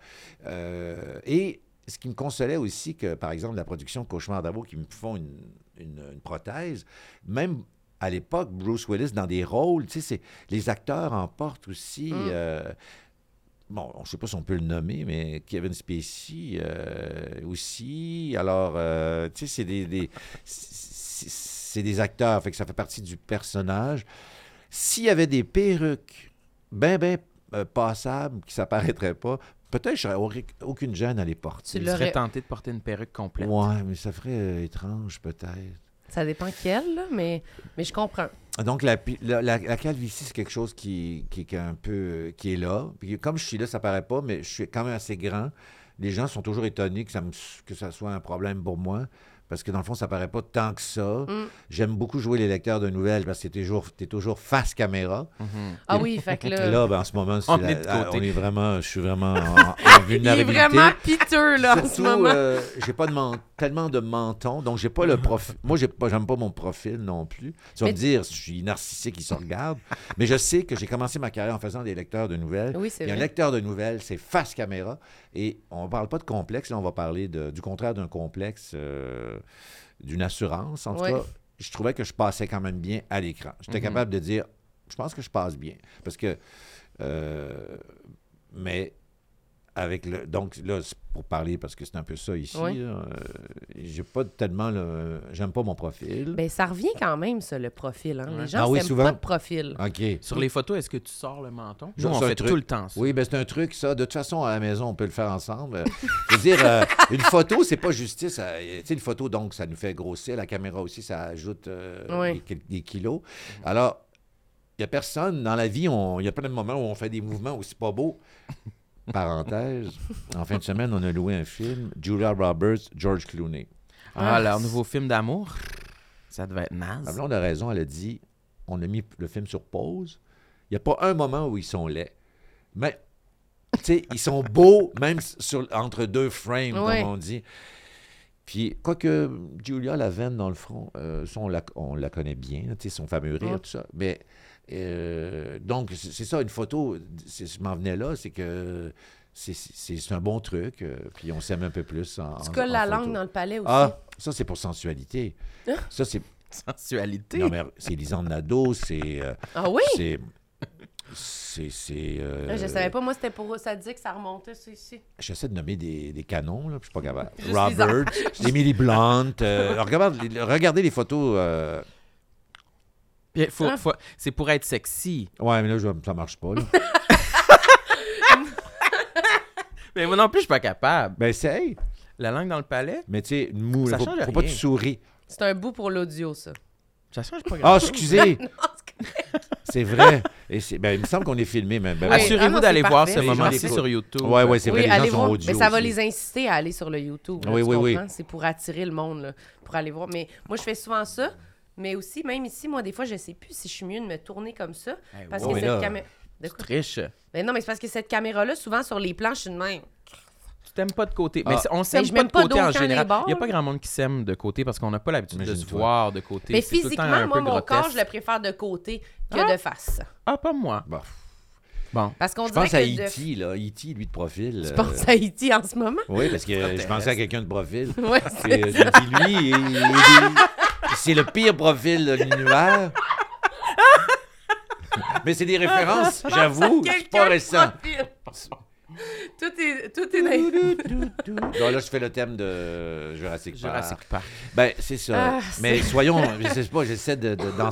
euh, et ce qui me consolait aussi, que par exemple, la production Cauchemar d'amour qui me font une, une- une prothèse, même à l'époque, Bruce Willis, dans des rôles, tu sais, c'est- les acteurs en portent aussi. Mm. euh, bon, je ne sais pas si on peut le nommer, mais Kevin Spacey euh, aussi. Alors, euh, tu sais, c'est des, des- c'est des acteurs, fait que ça fait partie du personnage. S'il y avait des perruques bien, bien euh, passables qui ne s'apparaîtraient pas, peut-être je n'aurais aucune gêne à les porter. Tu serais tenté de porter une perruque complète. Ouais, mais ça ferait euh, étrange, peut-être. Ça dépend quel, là, mais, mais je comprends. Donc, la, la, calvitie, c'est quelque chose qui, qui, est un peu... qui est là. Comme je suis là, ça paraît pas, mais je suis quand même assez grand. Les gens sont toujours étonnés que ça, que ça soit un problème pour moi. Parce que dans le fond, ça paraît pas tant que ça. Mm. J'aime beaucoup jouer les lecteurs de nouvelles parce que t'es toujours, t'es toujours face caméra. Mhm. Ah oui, fait que là. Là, ben, en ce moment, On la- est de ah, on est vraiment... Je suis vraiment en, en il est vulnérabilité. vraiment piteux, là, en ce Surtout, moment. euh, j'ai pas de men- tellement de menton, donc j'ai pas le profil. Moi, j'ai pas, j'aime pas mon profil non plus. Tu vas Mais- me dire, je suis narcissique, il se regarde. mais je sais que j'ai commencé ma carrière en faisant des lecteurs de nouvelles. Oui, c'est Et un lecteur de nouvelles, c'est face caméra. Et on parle pas de complexe, là, on va parler de- du contraire d'un complexe, euh, d'une assurance. En tout cas, je trouvais que je passais quand même bien à l'écran. J'étais Mhm. capable de dire, je pense que je passe bien. Parce que. euh, mais avec le. Donc là, c'est pour parler, parce que c'est un peu ça ici. Oui. euh, j'ai pas tellement le. J'aime pas mon profil. Ben, ça revient quand même, ça, le profil. Hein? Ouais. Les gens Ah oui, souvent. pas de profil. OK. Sur les photos, est-ce que tu sors le menton? Nous, on fait truc. tout le temps ça. Oui, ben c'est un truc, ça. De toute façon, à la maison, on peut le faire ensemble. Je veux dire, euh, une photo, c'est pas justice. Tu sais, une photo, donc, ça nous fait grossir. La caméra aussi, ça ajoute euh, Oui. des, des kilos. Alors, il n'y a personne dans la vie, il y a plein de moments où on fait des mouvements aussi pas beaux. Parenthèse, en fin de semaine, on a loué un film, Julia Roberts, George Clooney. Ah, Ah. leur nouveau film d'amour, ça devait être naze. blonde a raison, elle a dit on a mis le film sur pause. Il n'y a pas un moment où ils sont laids. Mais, tu sais, ils sont beaux, même sur, entre deux frames, Ouais. comme on dit. Puis, quoique Julia, la veine dans le front, euh, ça, on, la, on la connaît bien, là, tu sais, son fameux rire, Ouais. tout ça. Mais, euh, donc, c'est ça, une photo, c'est- je m'en venais là, c'est que c'est- un bon truc, euh, puis on s'aime un peu plus en Tu colles en la photo. langue dans le palais aussi? Ah, ça, c'est pour sensualité. Ça, c'est Sensualité? non, mais c'est Lisande Nadeau, c'est. euh, Ah oui? c'est. C'est. c'est, euh, Je savais pas, moi, c'était pour. Ça disait que ça remontait, ça, ici. J'essaie de nommer des, des canons, là, puis je suis pas capable. Robert, Emily Blunt. euh, regardez les photos. euh, faut- Ah. faut- c'est pour être sexy. Ouais, mais là, je- ça marche pas. Là. Mais moi non plus, je suis pas capable. ben, essaye. La langue dans le palais, Mais tu sais, mou, Ça faut, change faut pas que tu souris. C'est un bout pour l'audio, ça. ça change pas Ah, excusez, c'est vrai. Et c'est- ben, il me semble qu'on est filmé, mais ben, Oui. Ah Assurez-vous non, d'aller voir ce moment-ci sur YouTube. Ouais, ouais, c'est vrai, oui, les gens allez sont audio Mais ça va les inciter à aller sur le YouTube. là, Oui, oui, oui. C'est pour attirer le monde, là, pour aller voir. Mais moi, je fais souvent ça. Mais aussi, même ici, moi, des fois, je sais plus si je suis mieux de me tourner comme ça. Eh, Parce wow. que Mais cette caméra. De quoi? Triche. Ben non, mais c'est parce que cette caméra-là, souvent sur les plans, je suis de même. Tu t'aimes pas de côté. Ah. Mais c'est- on s'aime je pas de pas côté en général. Il n'y a pas grand monde qui s'aime de côté parce qu'on n'a pas l'habitude de se voir de côté. Mais C'est tout le temps physiquement, un moi, peu mon corps, je le préfère de côté que Ah. de face. Ah, pas moi. Bon. Bon. Parce qu'on Je dirait pense à que de- E.T., là. E.T., lui, de profil. Tu euh, penses à Haïti en ce moment? Oui, parce que je pensais à quelqu'un de profil. J'ai dit, lui, il- il- il- c'est le pire profil de l'univers. Mais c'est des références, j'avoue, c'est pas récent. Tout est, tout est Donc là, je fais le thème de Jurassic Park. Jurassic Park. Ben, c'est ça. Ah, Mais soyons, je sais pas, j'essaie de, de- dans.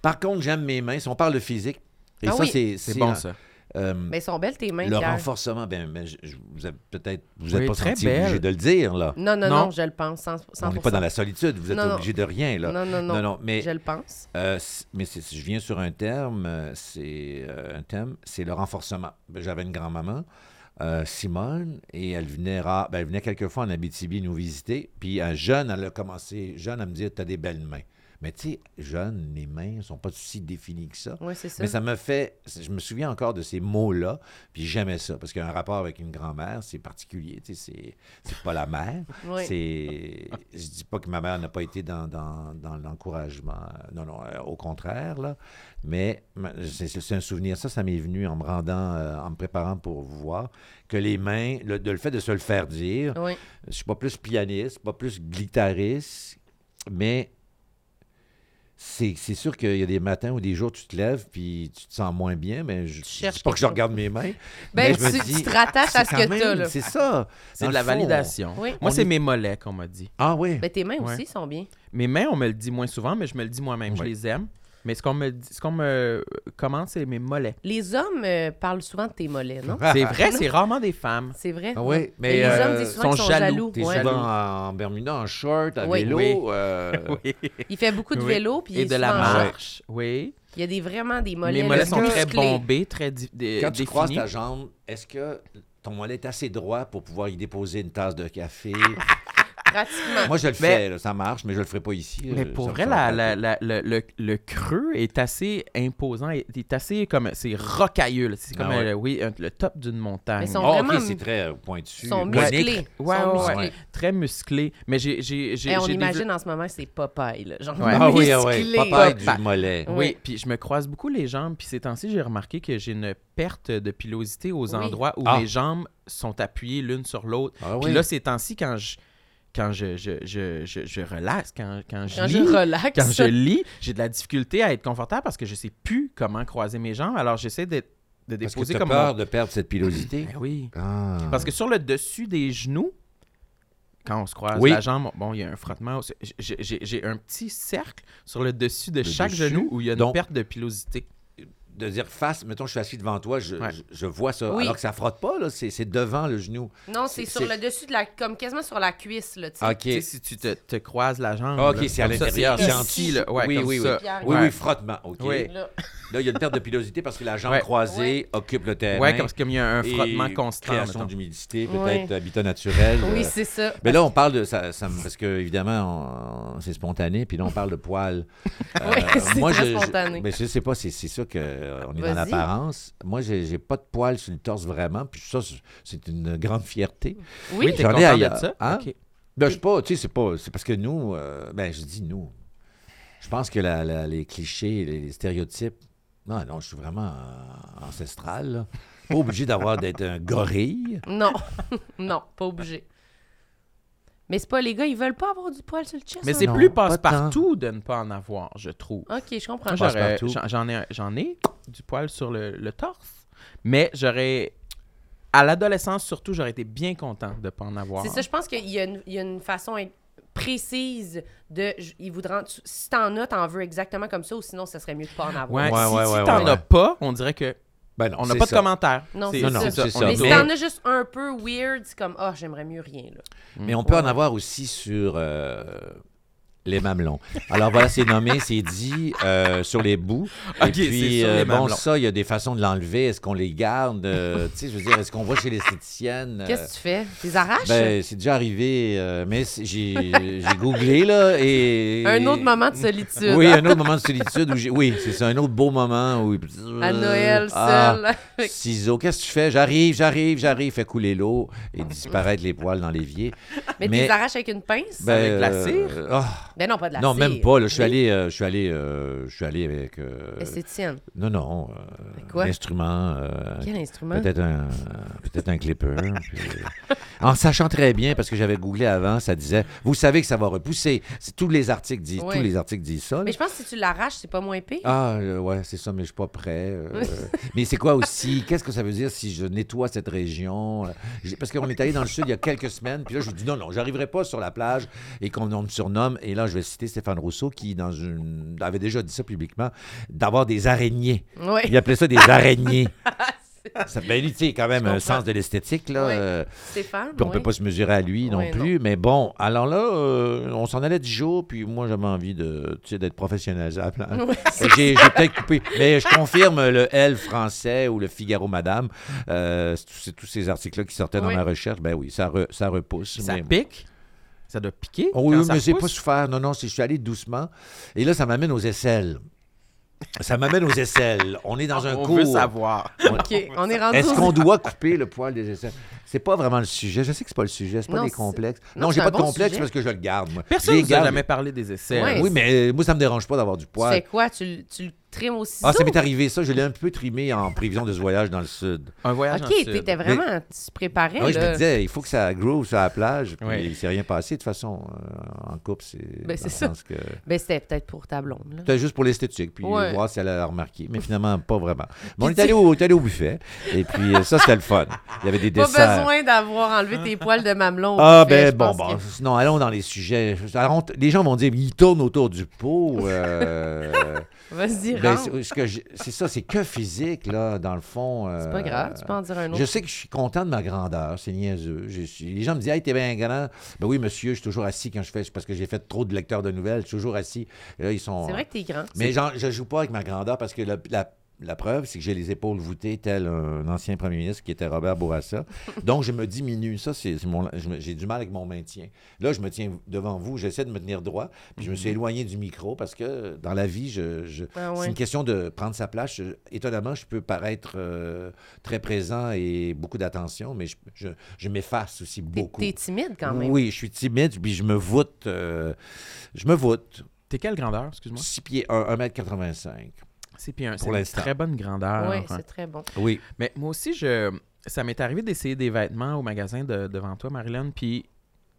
Par contre, j'aime mes mains. Si on parle de physique, et Ah ça, oui. c'est... Bon, ça. Euh, Mais elles sont belles tes mains, le Pierre. renforcement, ben, ben, je- je- vous avez peut-être, vous Oui, n'êtes pas très senti belle. obligé de le dire, là. Non, non, Non. non, je le pense. 100, 100%. On n'est pas dans la solitude, vous êtes Non, non. obligé de rien, là. Non, non, non. non, non, mais Je le pense. Euh, mais si je viens sur un terme, euh, c'est euh, un thème, c'est le renforcement. J'avais une grand-maman, euh, Simone, et elle venait, ra- ben, elle venait quelquefois en Abitibi nous visiter. Puis un jeune, elle a commencé, jeune, à me dire, t'as des belles mains. Mais tu sais, jeune, les mains ne sont pas si définies que ça. Oui, c'est ça. Mais ça me fait. Je me souviens encore de ces mots-là, puis j'aimais ça, parce qu'un rapport avec une grand-mère, c'est particulier, tu sais, c'est- pas la mère. Oui. C'est. Je dis pas que ma mère n'a pas été dans, dans, dans l'encouragement. Non, non, euh, au contraire, là. Mais ma- c'est c'est un souvenir. Ça, ça m'est venu en me rendant, euh, en me préparant pour vous voir, que les mains, le, de, le fait de se le faire dire, Oui. je suis pas plus pianiste, pas plus guitariste, mais c'est c'est sûr qu'il y a des matins ou des jours, tu te lèves puis tu te sens moins bien, mais je ne pas que je regarde mes mains. Ben, mais je me tu, dis, tu te rattaches à c'est ce que t'as, là. C'est ça. C'est de la fond, validation. Oui. Moi, On c'est est- mes mollets qu'on m'a dit. Ah oui. Ben, tes mains Ouais. aussi sont bien. Mes mains, on me le dit moins souvent, mais je me le dis moi-même. Je les aime. Mais ce qu'on me, dit- ce qu'on me commande, c'est mes mollets. Les hommes euh, parlent souvent de tes mollets, non? C'est vrai, c'est rarement des femmes. C'est vrai? Ah oui, Mais mais les euh, hommes disent souvent sont sont jaloux. jaloux. T'es ouais. souvent en Bermuda, en short, à Oui. vélo. Oui. euh, Oui. Il fait beaucoup de Oui. vélo, puis il Et est de la marche. Oui. Il y a des, vraiment des mollets Mes mollets sont très bombés, très di- dé- Quand tu définis. croises ta jambe, est-ce que ton mollet est assez droit pour pouvoir y déposer une tasse de café? Pratiquement. Moi, je le Mais- fais, là, ça marche, mais je le ferai pas ici. Mais euh, pour vrai, la- la- la- le, le- le creux est assez imposant. Il est assez comme. C'est rocailleux. là. C'est comme, Ah ouais. euh, oui, un- le top d'une montagne. Mais ils sont Ah, vraiment- ok, c'est très euh, pointu. Ils sont musclés. Ils Ouais, sont ouais, musclés. ouais. Très musclé. Mais j'ai. j'ai, j'ai- Hey, on j'ai des- imagine en ce moment, c'est Popeye, là. Genre, Ouais. Ah oui, ah oui. Papa. du mollet. Oui, puis je me croise beaucoup les jambes. Puis ces temps-ci, j'ai remarqué que j'ai une perte de pilosité aux Oui. endroits où Ah. mes jambes sont appuyées l'une sur l'autre. Ah Puis oui. là, ces temps-ci, quand je, quand je, je, je, je, je relaxe, quand, quand je Quand lis, je relaxe. quand je lis, j'ai de la difficulté à être confortable parce que je sais plus comment croiser mes jambes. Alors, j'essaie de, de Parce que déposer tu comme peur mon- de perdre cette pilosité. Ben oui. Ah. Parce que sur le dessus des genoux, quand on se croise Oui. la jambe, bon, il y a un frottement. J'ai- un petit cercle sur le dessus de Le chaque dessus, genou où il y a une donc- perte de pilosité. De dire face, mettons, je suis assis devant toi, je, Ouais. je, je vois ça. Oui. Alors que ça frotte pas, là, c'est c'est devant le genou. Non, c'est C'est- sur c'est- le dessus de la. comme quasiment sur la cuisse, là, tu sais. OK. Si tu te, te croises la jambe. OK, là, c'est à l'intérieur, C'est dessous. là. Ouais, Oui, comme oui, ça. oui. Oui, oui, frottement. OK. Oui. Là. Il y a une perte de pilosité parce que la jambe Ouais. croisée occupe le terrain. Ouais, parce qu'il y a un frottement et constant. Création d'humidité, Ouais. peut-être habitat naturel. Oui, euh, c'est ça. Mais là, on parle de ça, parce que évidemment, on- c'est spontané, puis là, on parle de poils. Euh, Oui, c'est très je- spontané. Je, mais je sais pas, c'est c'est ça que euh, on est dans l'apparence. Moi, j'ai j'ai pas de poils sur le torse vraiment, puis ça, c'est- une grande fierté. Oui. Oui, t'es J'en ai content de ailleurs. ça? Hein? OK. Ben, je sais pas, tu sais, c'est pas, c'est parce que nous, euh, ben, je dis nous. Je pense que la- la- les clichés, les, les stéréotypes, non, non, je suis vraiment euh, ancestral. là. Pas obligé d'avoir d'être un gorille. Non. non, pas obligé. Mais c'est pas les gars, ils veulent pas avoir du poil sur le chest. Mais hein? c'est Non, plus pas passe-partout de ne pas en avoir, je trouve. Ok, je comprends. Moi, j'aurais- Passe-partout. j'en j'en ai, j'en ai du poil sur le, le torse, mais j'aurais. À l'adolescence, surtout, j'aurais été bien content de ne pas en avoir. C'est ça, je pense qu'il y, a une- il y a une façon in- précise de. voudront. tu- Si t'en as, t'en veux exactement comme ça, ou sinon, ça serait mieux de pas en avoir. Ouais, Ouais, si, ouais, si ouais, t'en ouais, as pas, on dirait que Ben non, on n'a pas de commentaire. Non, C'est- ça. Mais si t'en as juste un peu weird, c'est comme, ah, j'aimerais mieux rien, là. Mais on peut Ouais. en avoir aussi sur. euh, les mamelons. Alors voilà, c'est nommé, c'est dit euh, sur les bouts. Et c'est puis, sur les euh, bon, ça, il y a des façons de l'enlever. Est-ce qu'on les garde? Euh, tu sais, je veux dire, est-ce qu'on va chez l'esthéticienne? Qu'est-ce que tu fais? Tu les arraches? Ben, c'est déjà arrivé, euh, mais j'ai j'ai googlé, là, et... un autre moment de solitude. Oui, un autre moment de solitude où j'ai... Oui, c'est ça, un autre beau moment où... À Noël, Ah, seul. Ciseaux, qu'est-ce que tu fais? J'arrive, j'arrive, j'arrive, fait couler l'eau et disparaître les poils dans l'évier. Mais, tu mais- les arraches avec une pince? Ben, Avec la euh, cire? ah, Ben non, pas de la non, cire. même pas. là. je suis allé, euh, je suis allé, euh, je suis allé avec. euh, Esthéticienne. non, non. euh, quoi? Un instrument. euh, Quel instrument? Peut-être un, peut-être un clipper. puis, euh, en sachant très bien, parce que j'avais googlé avant, ça disait, vous savez que ça va repousser. C'est- Tous les articles disent, Oui. tous les articles disent ça. là. Mais je pense que si tu l'arraches, c'est pas moins pire. Ah, euh, ouais, c'est ça, mais je suis pas prêt. euh, mais c'est quoi aussi? Qu'est-ce que ça veut dire si je nettoie cette région? Euh, j'ai- Parce qu'on est allé dans le sud il y a quelques semaines, puis là, je vous dis non, non, j'arriverai pas sur la plage et qu'on on me surnomme, et là, je vais citer Stéphane Rousseau qui, dans une, avait déjà dit ça publiquement, d'avoir des araignées. Oui. Il appelait ça des araignées. ça, ben, lui, tu sais, quand même, un sens de l'esthétique, là. Oui. euh, Stéphane. puis on peut oui. pas se mesurer à lui non plus. Mais bon, alors là, euh, on s'en allait dix jours, puis moi, j'avais envie de, d'être que J'ai peut-être coupé. Mais je confirme le L français ou le Figaro Madame. euh, c'est tous ces- articles-là qui sortaient dans ma recherche. Ben oui, ça, re- ça repousse. Ça mais- pique? Ça doit piquer? Oh oui, quand oui, ça mais j'ai pas souffert. Non, non, je suis allé doucement. Et là, ça m'amène aux aisselles. Ça m'amène aux aisselles. On est dans un On cours. veut savoir. OK, on est rendu Est-ce qu'on doit couper le poil des aisselles? C'est pas vraiment le sujet. Je sais que c'est pas le sujet. C'est pas Non, des complexes. non, Non, j'ai pas de bon complexe sujet. parce que je le garde, moi. Personne Je ne les vous a garde. jamais parlé des essais. Ouais. Oui, mais moi, ça me dérange pas d'avoir du Tu poil. fais quoi? Tu, le- tu le trimes au ciseau? Ah, ça m'est arrivé, ça. Je l'ai un peu trimé en prévision de ce voyage dans le sud. Un voyage en OK, sud. t'étais vraiment... Tu te préparais, oui, je me disais, il faut que ça groove sur la plage. Puis Ouais. il s'est rien passé. De toute façon, euh, en couple, c'est. Ben, c'est le ça. sens que- Ben, c'était peut-être pour ta blonde. C'était juste pour l'esthétique, puis Ouais. voir si elle a remarqué. Mais finalement, pas vraiment. Mais on est allé au, on est allé au buffet, et puis euh, ça, c'était le fun. Il y avait des Pas desserts. besoin d'avoir enlevé tes poils de mamelon. au Ah, buffet, ben bon, bon, que- sinon, allons dans les sujets. Alors, on t- les gens vont dire, il tourne autour du pot. euh, Vas-y, ben, c'est ce ça, c'est que physique, là, dans le fond. C'est pas euh, grave, tu peux en dire un autre. Je sais que je suis content de ma grandeur, c'est niaiseux. Je les gens me disent, hey, t'es bien grand. Ben oui, monsieur, je suis toujours assis quand je fais, parce que j'ai fait trop de lecteurs de nouvelles, je suis toujours assis. Et là, ils sont. C'est vrai que t'es grand. Mais j'en- je joue pas avec ma grandeur parce que la, la- la preuve, c'est que j'ai les épaules voûtées, tel un ancien premier ministre qui était Robert Bourassa. Donc, je me diminue. Ça, c'est J'ai du mal avec mon maintien. Là, je me tiens devant vous, j'essaie de me tenir droit, puis je me suis éloigné du micro parce que dans la vie, je, je- Ah ouais. c'est une question de prendre sa place. Je- étonnamment, je peux paraître euh, très présent et beaucoup d'attention, mais je, je- je m'efface aussi beaucoup. t'es timide quand même. Oui, je suis timide, puis je me voûte. euh, je me voûte. T'es quelle grandeur, excuse-moi? 6 pieds 1, 1m85. C'est puis un- Pour c'est une très bonne grandeur. Oui, hein. c'est très bon. Oui. Mais moi aussi, je ça m'est arrivé d'essayer des vêtements au magasin de- devant toi, Marilyn, puis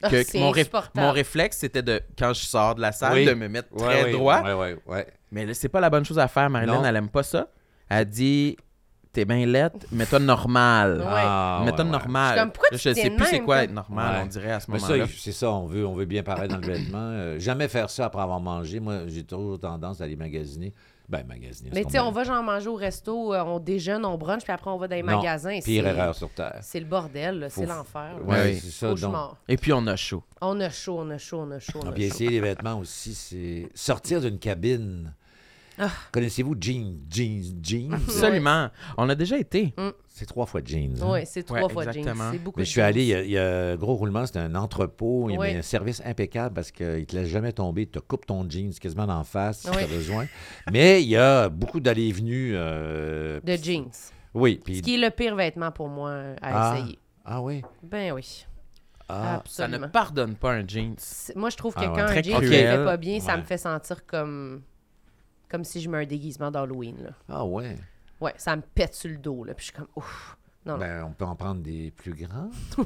Ah, que mon, ré- insupportable. mon réflexe, c'était de, quand je sors de la salle, Oui. de me mettre très droit. Ouais, ouais, ouais. Mais là, c'est pas la bonne chose à faire. Marilyn, Non. elle aime pas ça. Elle dit T'es bien laite, mets-toi normal. Ouais. Ah, mets-toi ouais, ouais. normal. Je suis comme, pourquoi Là, tu je te sais plus c'est quoi toi? être normal, Ouais. on dirait à ce Mais ça, moment-là. c'est ça, on veut, on veut bien paraître dans le vêtement. Euh, jamais faire ça après avoir mangé. Moi, j'ai toujours tendance à aller magasiner. Ben, magasiner. Mais tu sais, on va genre manger au resto, euh, on déjeune, on brunch, puis après on va dans les Non, magasins. Pire erreur sur Terre. C'est le bordel, c'est l'enfer. Ouais, Oui. c'est ça. Donc. Et puis on a chaud. On a chaud, on a chaud, on a chaud. on Ah, a puis chaud. essayer les vêtements aussi, c'est sortir d'une cabine. Ah. Connaissez-vous jeans, jeans, jeans? Absolument. On a déjà été. C'est trois fois jeans. hein? Oui, c'est trois Ouais, fois jeans. exactement. C'est beaucoup Mais je suis allé, il y jeans. a, il y a gros roulement, c'était un entrepôt, il y avait un service impeccable parce qu'il ne te laisse jamais tomber, il te coupe ton jeans quasiment d'en face si tu as besoin. Mais il y a beaucoup d'allées et venues. euh, De jeans. Oui, Ce qui est le pire vêtement pour moi à Ah. essayer. Ah oui? Ben oui, Ah, Ça ne absolument. pardonne pas un jeans. C'est- Moi, je trouve que Ah quand un Très jean ne fait pas bien, ça me fait sentir comme comme si je mets un déguisement d'Halloween. là. ah ouais. Ouais, ça me pète sur le dos. Là, puis je suis comme, ouf. Non, non. Ben, on peut en prendre des plus grands.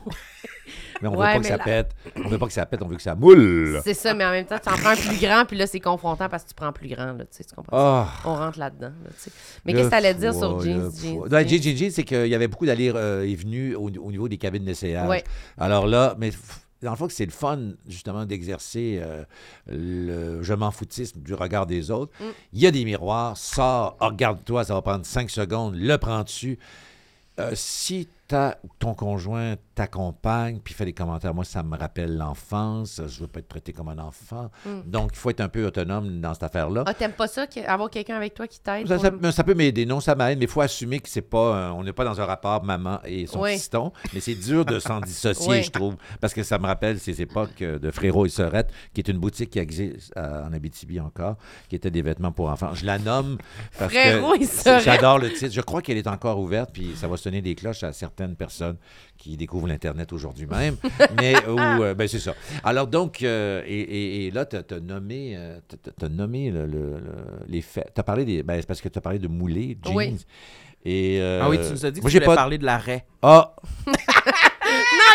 mais on veut Ouais, pas que ça là- pète. On veut pas que ça pète, on veut que ça moule. C'est ça, mais en même temps, tu en prends un plus grand, puis là, c'est confrontant parce que tu prends plus grand. Là, tu sais, tu comprends? Ah. On rentre là-dedans. là, tu sais. Mais qu'est-ce que tu allais dire sur le jeans? jeans, jeans? jeans, c'est qu'il y avait beaucoup d'allées euh, et venues au, au niveau des cabines d'essayage. Ouais. Alors là, mais f- dans le fond, c'est le fun, justement, d'exercer euh, le je m'en foutisme du regard des autres. Mm. Il y a des miroirs, sors, oh, regarde-toi, ça va prendre cinq secondes, le prends-tu? Euh, si ta, ton conjoint t'accompagne, puis fait des commentaires. Moi, ça me rappelle l'enfance. Je veux pas être traité comme un enfant. Mm. Donc, il faut être un peu autonome dans cette affaire-là. Ah, t'aimes pas ça, avoir quelqu'un avec toi qui t'aide? Ça, ça- ça peut m'aider, non, ça m'aide, mais il faut assumer que c'est pas, on n'est pas dans un rapport maman et son Oui. fiston, mais c'est dur de s'en dissocier, Oui. je trouve, parce que ça me rappelle ces époques euh, de Frérot et Sorette, qui est une boutique qui existe euh, en Abitibi encore, qui était des vêtements pour enfants. Je la nomme parce Frérot que j'adore le titre. Je crois qu'elle est encore ouverte, puis ça va sonner des cloches à certaines personnes qui découvrent l'Internet aujourd'hui même, mais où, euh, ben c'est ça. Alors donc, euh, et, et- et là, tu as, nommé, euh, t'as- t'as nommé le- le- le- les faits. Tu as parlé des. Ben, c'est parce que tu as parlé de moulé, jeans. Oui. Et, euh, Ah oui, tu nous as dit que moi, tu j'ai voulais pas- parler de l'arrêt. Ah, Non,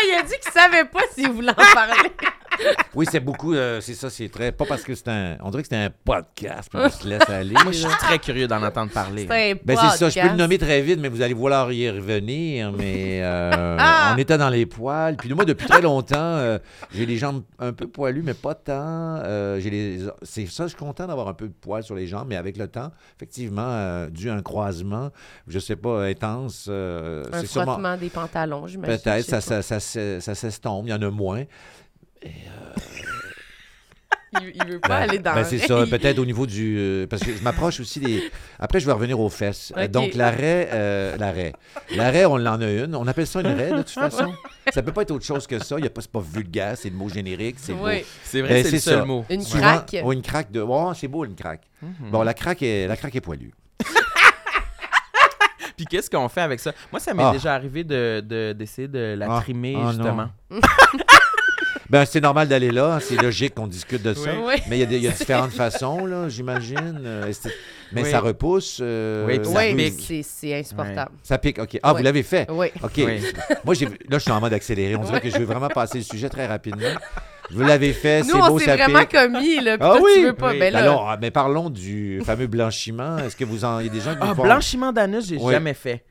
il a dit qu'il savait pas s'il voulait en parler. oui, c'est beaucoup. euh, c'est ça, c'est très. Pas parce que c'est un. On dirait que c'est un podcast, puis on se laisse aller. Moi, je suis très curieux d'en entendre parler. C'est un Ben c'est ça, je peux le podcast. nommer très vite, mais vous allez vouloir y revenir. Mais euh, Ah! on était dans les poils. Puis moi, depuis très longtemps, euh, j'ai les jambes un peu poilues, mais pas tant. Euh, j'ai les... C'est ça, je suis content d'avoir un peu de poil sur les jambes, mais avec le temps, effectivement, euh, dû à un croisement, je sais pas, intense. euh, Un c'est sûrement. frottement des pantalons, j'imagine. Peut-être, ça, ça, ça, ça s'estompe, il y en a moins. Il, il veut pas aller dans Ben, c'est ça, peut-être au niveau du. euh, parce que je m'approche aussi des. Après, je vais revenir aux fesses. Euh. Donc, l'arrêt, euh, l'arrêt. L'arrêt, on en a une. On appelle ça une raie, de toute façon. Ça peut pas être autre chose que ça. Il y a pas, c'est pas vulgaire, c'est le mot générique. C'est beau. Oui. C'est vrai, Ben, c'est le seul ça. mot. Une Souvent- craque. Oh, une craque de. Oh, c'est beau, une craque. Mhm. Bon, la craque est, la craque est poilue. Puis qu'est-ce qu'on fait avec ça? Moi, ça m'est Ah. déjà arrivé de, de- d'essayer de la Ah. trimer, Ah, non. justement. Ben, c'est normal d'aller là. C'est logique qu'on discute de ça. Oui. Mais il y a des- il y, a différentes façons, là, j'imagine. Euh, Mais Oui. ça repousse. euh, Oui, ça Oui, pousse. c'est insupportable. Ça pique, OK. Ah, vous l'avez fait? Oui. OK. Oui. Moi, j'ai, là, je suis en mode accéléré. On dirait que je veux vraiment passer le sujet très rapidement. Vous l'avez fait, c'est Nous, on beau, s'est ça vraiment pique. commis, là. Ah toi, oui? tu veux pas. Oui. Ben là, Alors, ah, mais parlons du fameux blanchiment. Est-ce que vous en... Il y a des gens qui Ah, vous font- blanchiment d'anus, j'ai Oui. jamais fait.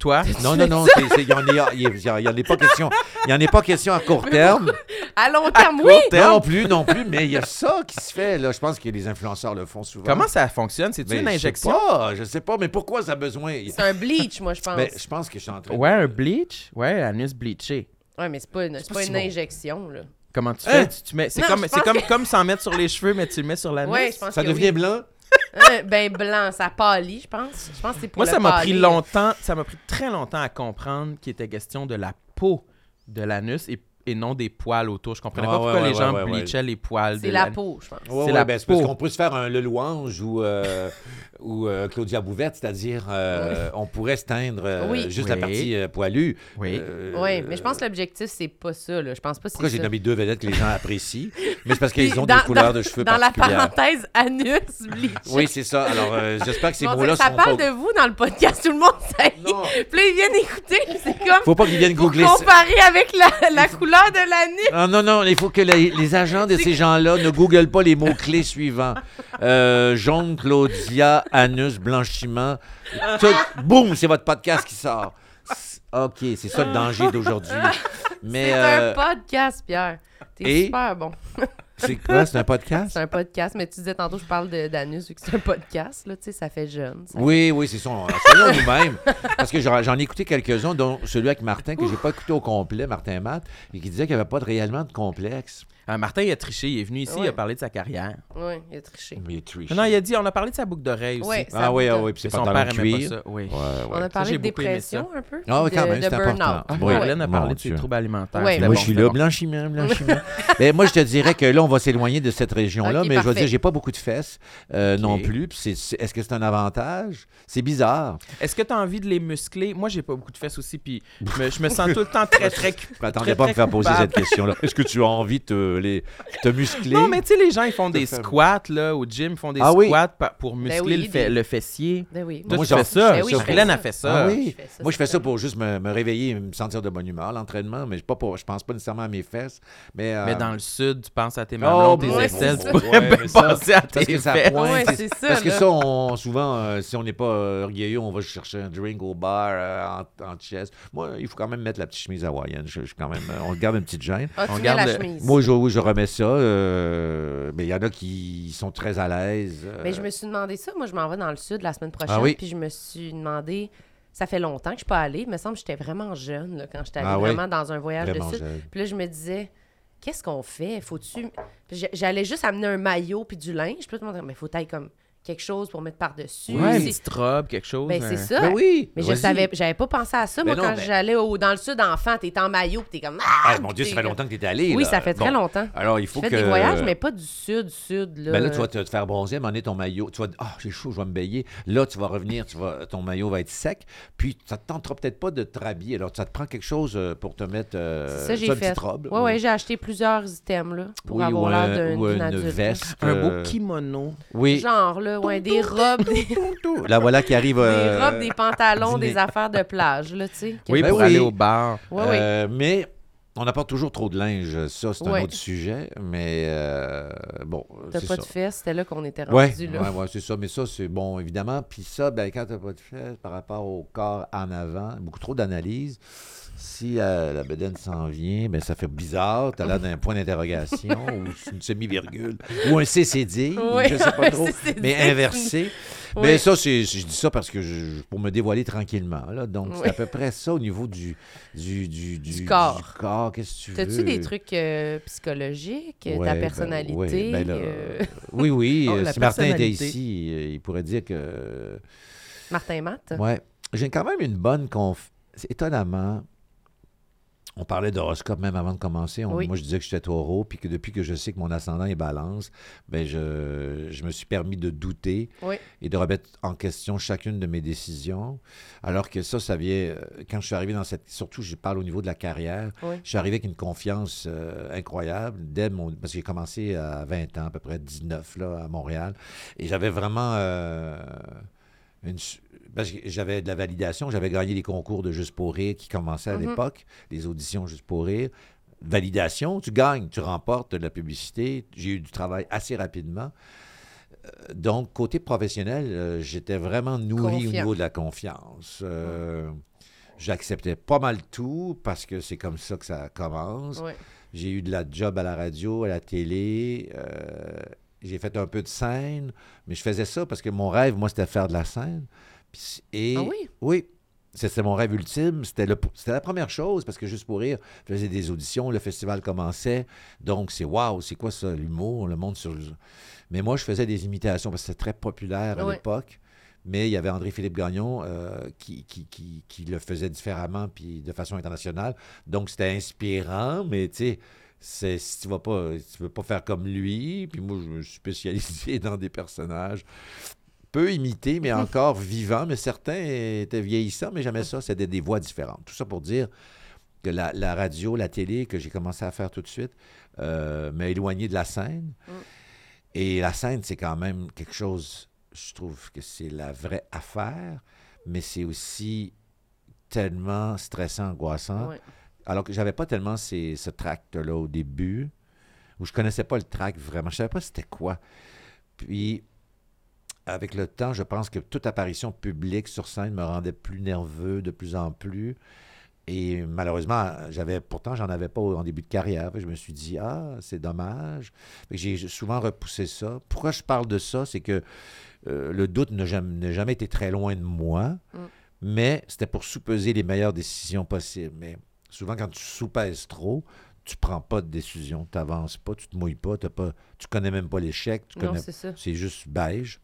Toi? Non, non, non, c'est- c'est- il n'y en, est- pas question. Il y en est pas question à court terme. à long terme, oui. terme. Non plus, non plus, mais il y a ça qui se fait. Là. Je pense que les influenceurs le font souvent. Comment ça fonctionne? C'est-tu Ben, une je sais injection? pas, Je sais pas, mais pourquoi ça a besoin? C'est un bleach, moi, je pense. Je pense que je suis en train de- Ouais, un bleach? Ouais, anus bleaché. Ouais, mais c'est pas une, c'est pas pas si une bon. injection, là. Comment tu Hein? fais? Tu, tu mets... C'est comme, c'est comme, que- comme s'en mettre sur les cheveux, mais tu le mets sur l'anus? Ouais, je pense Ça que devient oui. blanc? Hein, ben blanc, ça pâlit, je pense. Je pense que c'est pour Moi, le ça m'a pris longtemps, ça m'a pris très longtemps à comprendre qu'il était question de la peau de l'anus et, et non des poils autour. Je comprenais Ouais, pas ouais, pourquoi ouais, les gens ouais, ouais, bleachaient les poils C'est de la l'anus. peau, je pense. Ouais, C'est ouais, la ben, c'est parce peau. qu'on pourrait se faire un Le Louange ou, euh, ou euh, Claudia Bouvette, c'est-à-dire euh, on pourrait se teindre euh, Oui. juste Oui. la partie euh, poilue. Oui. Euh, Oui, mais je pense que l'objectif, c'est pas ça, là. Je pense pas que c'est Pourquoi j'ai ça. nommé deux vedettes que les gens apprécient? Mais c'est parce qu'ils ont dans- des couleurs dans- de cheveux Dans la parenthèse, anus, bleach. Oui, c'est ça. Alors, euh, j'espère que ces Bon, mots-là ça seront parle pas... de vous dans le podcast, tout le monde sait. Puis là, ils viennent écouter, c'est comme Faut pas qu'ils viennent googler ça. comparer avec la, la couleur de l'anus. Ah, non, non, il faut que les, les agents de ces gens-là ne googlent pas les mots-clés suivants. Euh, jaune, Claudia, anus, blanchiment. Tout, boum, c'est votre podcast qui sort. OK, c'est ça le danger d'aujourd'hui. Mais C'est euh, un podcast, Pierre. T'es et- super bon. c'est quoi, c'est un podcast? C'est un podcast, mais tu disais tantôt, je parle de- d'anus, vu que c'est un podcast, là, tu sais, ça fait jeune. ça- Oui, oui, c'est ça. Soyons nous-mêmes. Parce que j'en j'en ai écouté quelques-uns, dont celui avec Martin, que j'ai pas écouté au complet, Martin Matt, et qui disait qu'il n'y avait pas de- réellement de complexe. Ah, Martin, il a triché. Il est venu ici, il a parlé de sa carrière. Oui, il a triché. Mais il est triché. Non, il a dit, on a parlé de sa boucle d'oreille aussi. Ouais, ça Ah oui, ah oui, puis c'est son père cuir. pas ça. Oui. Ouais, On a parlé de dépression un peu. Ah oui, quand même, de c'est important. burn-out. Ah, Oui. Marlène a parlé de ses troubles alimentaires. Moi, bon, je suis là, bon. blanchiment, blanchiment. mais moi, je te dirais que là, on va s'éloigner de cette région-là, mais je vais parfait. dire, j'ai pas beaucoup de fesses euh, non plus. puis c'est- c'est- Est-ce que c'est un avantage? C'est bizarre. Est-ce que tu as envie de les muscler? Moi, j'ai pas beaucoup de fesses aussi, puis je me, je me sens tout le temps très, très... Je m'attendais pas à me faire poser cette question-là. Est-ce que tu as envie de les, te muscler? Non, mais tu sais, les gens, ils font des faire- squats, là, au gym, ils font des Ah oui? squats pa- pour muscler oui, le, fe- des- le fessier. Ben oui. Toi, Moi, tu j'en- fais ça. Ben oui, je fais Hélène ça. a fait ça. Ah oui? Je fais ça, Moi, je fais ça pour juste me, me réveiller et me sentir de bonne humeur, l'entraînement, mais pas pour, je pense pas nécessairement à mes fesses. Mais, euh, Mais dans le sud, tu penses à tes Oh, mamelons, tes ouais, aisselles, c'est tu ça. pourrais Ouais, bien mais ça, penser à parce tes que ça fesses. pointe. Ouais, c'est- ça, Parce que là. ça, on, souvent, euh, si on n'est pas euh, orgueilleux, on va chercher un drink au bar euh, en, en chest. Moi, il faut quand même mettre la petite chemise hawaïenne. Je, je suis quand même, euh, on garde une petite gêne. Ah, tu On mets garde la le- chemise. Moi, je, je remets ça. euh, mais il y en a qui sont très à l'aise. euh, Mais je me suis demandé ça. Moi, je m'en vais dans le sud la semaine prochaine. Ah oui? Puis je me suis demandé, ça fait longtemps que je suis pas allée. Il me semble que j'étais vraiment jeune là, quand j'étais allée Ah oui? vraiment dans un voyage Vraiment de sud. jeune. Puis là, je me disais, qu'est-ce qu'on fait? Faut-tu. J'allais juste amener un maillot puis du linge. Puis là, tout le monde disait, mais faut tailler comme quelque chose pour mettre par-dessus. Ouais, une C'est- petite robe, quelque chose. Ben, c'est ça. Ben oui! Mais je savais, j'avais pas pensé à ça. Ben Moi, non, quand ben- j'allais au- dans le sud enfant, t'es en maillot, t'es comme. Ah, Ah! mon Dieu, ça T'es fait longtemps que tu es allé. Oui, là. ça fait très Bon. longtemps. Alors, il faut fais que. des voyages, mais pas du sud, sud. Là. Ben là, tu vas te, faire bronzer, donné, ton maillot. Tu vas dire, ah, j'ai chaud, je vais me baigner. Là, tu vas revenir, tu vas, ton maillot va être sec. Puis, ça ne te tentera peut-être pas de te rhabiller. Alors, ça te prend quelque chose euh, pour te mettre. Euh, C'est ça, j'ai fait. petite robe. Ouais, ouais, j'ai acheté plusieurs items, là, pour Oui, avoir l'air d'une veste. Un beau euh, kimono. Oui. Genre, là, ouais, des robes, des, La voilà qui arrive. des euh, robes, des pantalons, dîner. des affaires de plage, là, tu sais. Oui, Ben pour oui. aller au bar. Euh, mais on apporte toujours trop de linge. Ça, c'est un autre sujet. Mais euh, bon, T'as pas ça. de fesses, c'était là qu'on était rendu, là. ouais, ouais, c'est ça. Mais ça, c'est bon, évidemment. Puis ça, ben, quand tu n'as pas de fesses par rapport au corps en avant, beaucoup trop d'analyse. Si euh, la bedaine s'en vient, ben, ça fait bizarre. Tu as l'air d'un point d'interrogation ou une semi-virgule ou un CCD, Ouais, je sais pas trop, CCD. mais inversé. Ouais. Mais ça, c'est, je dis ça parce que je, pour me dévoiler tranquillement. Là. Donc, c'est à peu près ça au niveau du, du, du, Du corps. corps. Qu'est-ce que tu veux? T'as-tu des trucs euh, psychologiques, Ouais, ta ben, personnalité? ben là, euh, Oui, oui. Oh, la si Martin était ici, il pourrait dire que. Martin Matt? Ouais. J'ai quand même une bonne conf. Étonnamment, on parlait d'horoscope même avant de commencer. On- Oui. Moi, je disais que j'étais taureau, puis que depuis que je sais que mon ascendant est balance, ben je, je me suis permis de douter Oui. et de remettre en question chacune de mes décisions. Alors que ça, ça vient. euh, Quand je suis arrivé dans cette. Surtout, je parle au niveau de la carrière. Oui. Je suis arrivé avec une confiance euh, incroyable dès mon. Parce que j'ai commencé à 20 ans, à peu près 19, là, à Montréal. Et j'avais vraiment. euh, une parce que j'avais de la validation, j'avais gagné les concours de Juste pour rire qui commençaient à Mhm. l'époque, les auditions Juste pour rire. Validation, tu gagnes, tu remportes de la publicité. J'ai eu du travail assez rapidement. Euh, Donc, côté professionnel, euh, j'étais vraiment nourri au niveau de la confiance. Euh, J'acceptais pas mal tout parce que c'est comme ça que ça commence. J'ai eu de la job à la radio, à la télé. euh, j'ai fait un peu de scène, mais je faisais ça parce que mon rêve, moi, c'était de faire de la scène. Puis- et, Ah oui? Oui. C'était mon rêve ultime. C'était la première chose parce que juste pour rire, je faisais des auditions, le festival commençait. Donc, c'est waouh, c'est quoi ça, l'humour, le monde sur. Mais moi, je faisais des imitations parce que c'était très populaire à l'époque. Mais il y avait André-Philippe Gagnon euh, qui, qui, qui, qui le faisait différemment puis de façon internationale. Donc, c'était inspirant, mais tu sais, c'est- si tu vas pas, tu veux pas faire comme lui, puis moi, je me suis spécialisé dans des personnages peu imités, mais encore vivants, mais certains étaient vieillissants, mais jamais ça, c'était des voix différentes. Tout ça pour dire que la, la radio, la télé, que j'ai commencé à faire tout de suite, euh, m'a éloigné de la scène. Mm. Et la scène, c'est quand même quelque chose, je trouve que c'est la vraie affaire, mais c'est aussi tellement stressant, angoissant. Alors que j'avais pas tellement ces, ce tract-là au début, où je connaissais pas le tract vraiment. Je savais pas c'était quoi. Puis, avec le temps, je pense que toute apparition publique sur scène me rendait plus nerveux de plus en plus. Et malheureusement, j'avais pourtant, j'en avais pas en début de carrière. Je me suis dit, ah, c'est dommage. J'ai souvent repoussé ça. Pourquoi je parle de ça? C'est que euh, le doute n'a jamais, été très loin de moi, Mm. mais c'était pour sous-peser les meilleures décisions possibles. Mais souvent, quand tu sous-pèses trop, tu prends pas de décision, tu n'avances pas, tu te mouilles pas, t'as pas tu connais même pas l'échec, tu Non, connais c'est ça. c'est juste beige.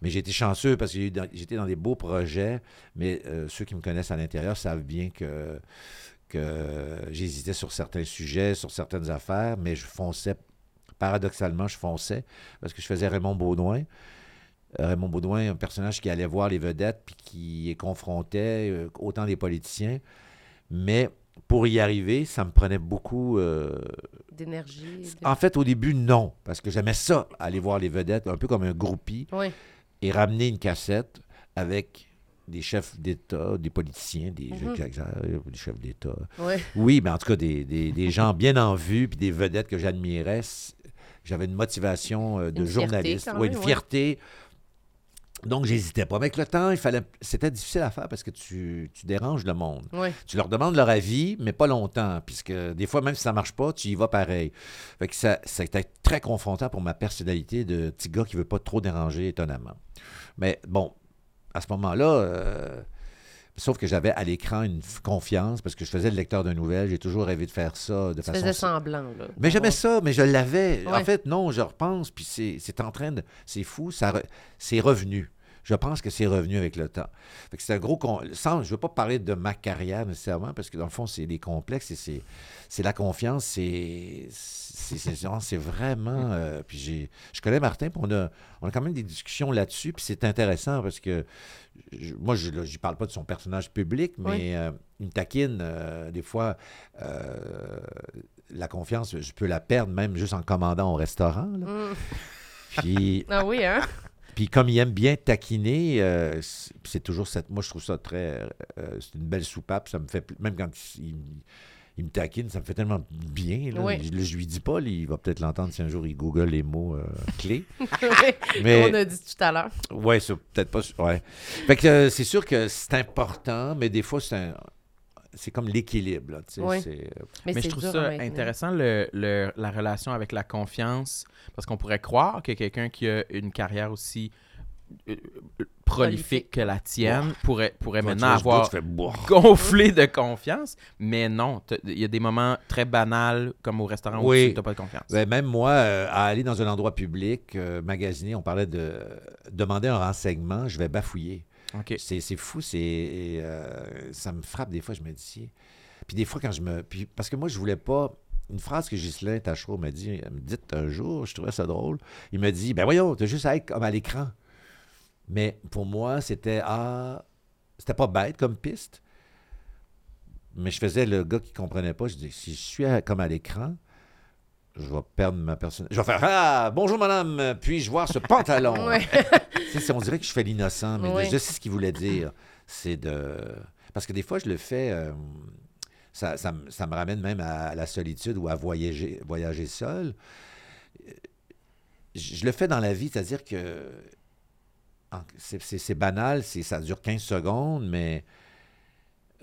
Mais j'ai été chanceux parce que j'étais dans des beaux projets, mais euh, ceux qui me connaissent à l'intérieur savent bien que, que j'hésitais sur certains sujets, sur certaines affaires, mais je fonçais, paradoxalement, je fonçais parce que je faisais Raymond Baudouin. Euh, Raymond Baudouin, un personnage qui allait voir les vedettes puis qui les confrontait, euh, autant des politiciens. Mais pour y arriver, ça me prenait beaucoup euh, D'énergie. de- en fait, au début, non, parce que j'aimais ça, aller voir les vedettes, un peu comme un groupie, Oui. et ramener une cassette avec des chefs d'État, des politiciens, des, Mhm. des chefs d'État. Oui, mais en tout cas, des, des- des gens bien en vue, puis des vedettes que j'admirais. J'avais une motivation euh, de Une fierté, journaliste, ouais, même, une ouais. fierté. Donc, j'hésitais pas. Mais avec le temps, il fallait. C'était difficile à faire parce que tu, tu déranges le monde. Tu leur demandes leur avis, mais pas longtemps, puisque des fois, même si ça marche pas, tu y vas pareil. Fait que ça, ça a été très confrontant pour ma personnalité de petit gars qui veut pas trop déranger, étonnamment. Mais bon, à ce moment-là, euh, Sauf que j'avais à l'écran une confiance parce que je faisais le lecteur de nouvelles. J'ai toujours rêvé de faire ça de Tu façon. faisais semblant, là. Mais j'aimais ça, mais je l'avais. En fait, non, je repense, puis c'est c'est en train de. C'est fou, ça re- c'est revenu. Je pense que c'est revenu avec le temps. C'est un gros. con- Sans, je ne veux pas parler de ma carrière nécessairement, parce que dans le fond, c'est des complexes et c'est c'est la confiance, c'est. C'est vraiment. euh, puis j'ai- je connais Martin, puis on a, on a quand même des discussions là-dessus, puis c'est intéressant parce que je- moi, je ne parle pas de son personnage public, mais Oui. euh, me taquine euh, des fois. la confiance, je peux la perdre même juste en commandant au restaurant. là. Mm. Puis, Ah oui, hein? Puis comme il aime bien taquiner, euh, c'est toujours cette. Moi, je trouve ça très. euh, c'est une belle soupape. Ça me fait. Même quand il, il me taquine, ça me fait tellement bien. Là. Oui. Je, je lui dis pas, là, il va peut-être l'entendre si un jour il google les mots euh, clés. Comme Mais- on a dit tout à l'heure. Ouais, c'est peut-être pas. Ouais. Fait que euh, c'est sûr que c'est important, mais des fois, c'est un- C'est comme l'équilibre, là, tu sais, Oui. c'est- euh, Mais, Mais c'est je trouve dur ça intéressant, le, le- la relation avec la confiance, parce qu'on pourrait croire que quelqu'un qui a une carrière aussi euh, euh, prolifique que la tienne pourrait, pourrait maintenant avoir gonflé de confiance, mais non, il y a des moments très banals, comme au restaurant où tu n'as pas de confiance. Ben, même moi, euh, à aller dans un endroit public, euh, magasiner, on parlait de demander un renseignement, je vais bafouiller. C'est fou, c'est euh, ça me frappe des fois, je me dis. Puis des fois, quand je me. Puis, parce que moi, je voulais pas. Une phrase que Ghislain Tachereau m'a dit, elle me dit un jour, je trouvais ça drôle. Il me dit Ben voyons, t'as juste à être comme à l'écran. Mais pour moi, c'était Ah, c'était pas bête comme piste. Mais je faisais le gars qui comprenait pas. Je dis Si je suis comme à l'écran, je vais perdre ma personne. Je vais faire Ah, bonjour madame, puis-je voir ce pantalon? Ouais. c'est- on dirait que je fais l'innocent, mais je sais ce qu'il voulait dire. C'est de. Parce que des fois, je le fais. euh, ça, ça me- ça me ramène même à la solitude ou à voyager, voyager seul. Euh, Je je le fais dans la vie, c'est-à-dire que. C'est banal, c'est- ça dure 15 secondes, mais.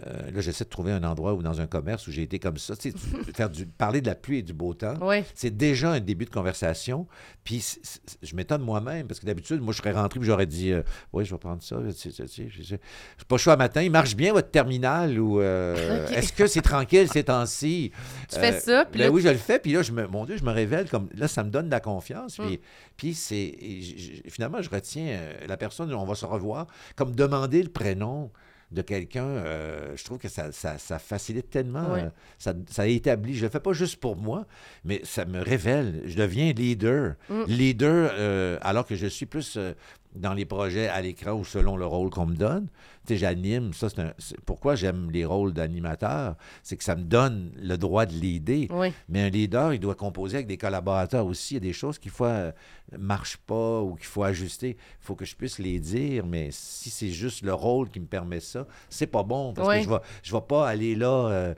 Euh, là, j'essaie de trouver un endroit ou dans un commerce où j'ai été comme ça. Tu sais, tu- faire du, parler de la pluie et du beau temps. Oui. C'est déjà un début de conversation. Puis c- c- je m'étonne moi-même, parce que d'habitude, moi, je serais rentré et j'aurais dit euh, Oui, je vais prendre ça. Je n'ai pas chaud à matin. Il marche bien votre terminal ou euh, est-ce que c'est tranquille ces temps-ci? Tu fais Euh, ça, puis ben là, oui, je le fais. Puis là, je me, mon Dieu, je me révèle comme. Là, ça me donne de la confiance. Puis, Mm. puis c'est. Finalement, je retiens la personne, on va se revoir. Comme demander le prénom de quelqu'un, euh, je trouve que ça, ça- ça facilite tellement. Euh, ça, ça établit. Je le fais pas juste pour moi, mais ça me révèle. Je deviens leader. Mm. Leader, euh, alors que je suis plus dans les projets à l'écran ou selon le rôle qu'on me donne. Tu sais, j'anime. Ça, c'est un- pourquoi j'aime les rôles d'animateur. C'est que ça me donne le droit de leader. Oui. Mais un leader, il doit composer avec des collaborateurs aussi. Il y a des choses qui, fois, ne marchent pas ou qu'il faut ajuster. Il faut que je puisse les dire, mais si c'est juste le rôle qui me permet ça, c'est pas bon parce Oui. que je vais, je vais pas aller là. euh,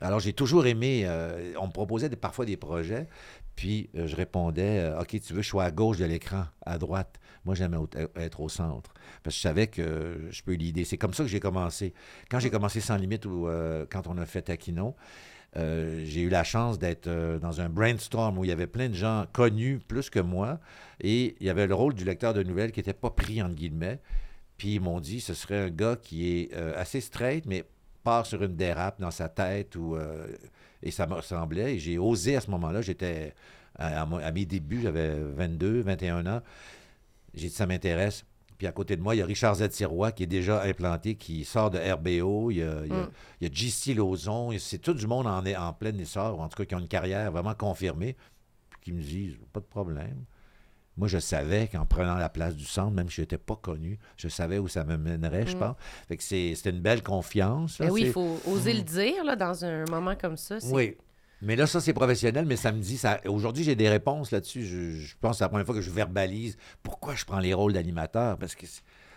alors, j'ai toujours aimé. euh, on me proposait des- parfois des projets, puis euh, je répondais euh, OK, tu veux, je sois à gauche de l'écran, à droite. Moi, j'aimais au- être au centre. Parce que je savais que je peux l'idée. C'est comme ça que j'ai commencé. Quand j'ai commencé Sans Limite ou euh, quand on a fait Taquino, euh, j'ai eu la chance d'être euh, dans un brainstorm où il y avait plein de gens connus plus que moi. Et il y avait le rôle du lecteur de nouvelles qui n'était pas pris, entre guillemets. Puis ils m'ont dit ce serait un gars qui est euh, assez straight, mais part sur une dérape dans sa tête. Euh, et ça me ressemblait. Et j'ai osé à ce moment-là. J'étais à, à mes débuts, j'avais 22, 21 ans. J'ai dit ça m'intéresse. Puis à côté de moi, il y a Richard Z. Sirois qui est déjà implanté, qui sort de RBO. Il y a, il y a- Mm. il y a JC Lauzon. Et C'est tout du monde en, en plein essor, ou en tout cas qui ont une carrière vraiment confirmée, puis qui me disent pas de problème. Moi, je savais qu'en prenant la place du centre, même si je n'étais pas connu, je savais où ça me mènerait, je Mm. pense. Fait que c'est- une belle confiance. là, Ben oui, il faut oser le dire là, dans un moment comme ça. oui. Mais là, ça, c'est professionnel, mais ça me dit, ça... aujourd'hui, j'ai des réponses là-dessus. Je, je pense que c'est la première fois que je verbalise pourquoi je prends les rôles d'animateur. Parce que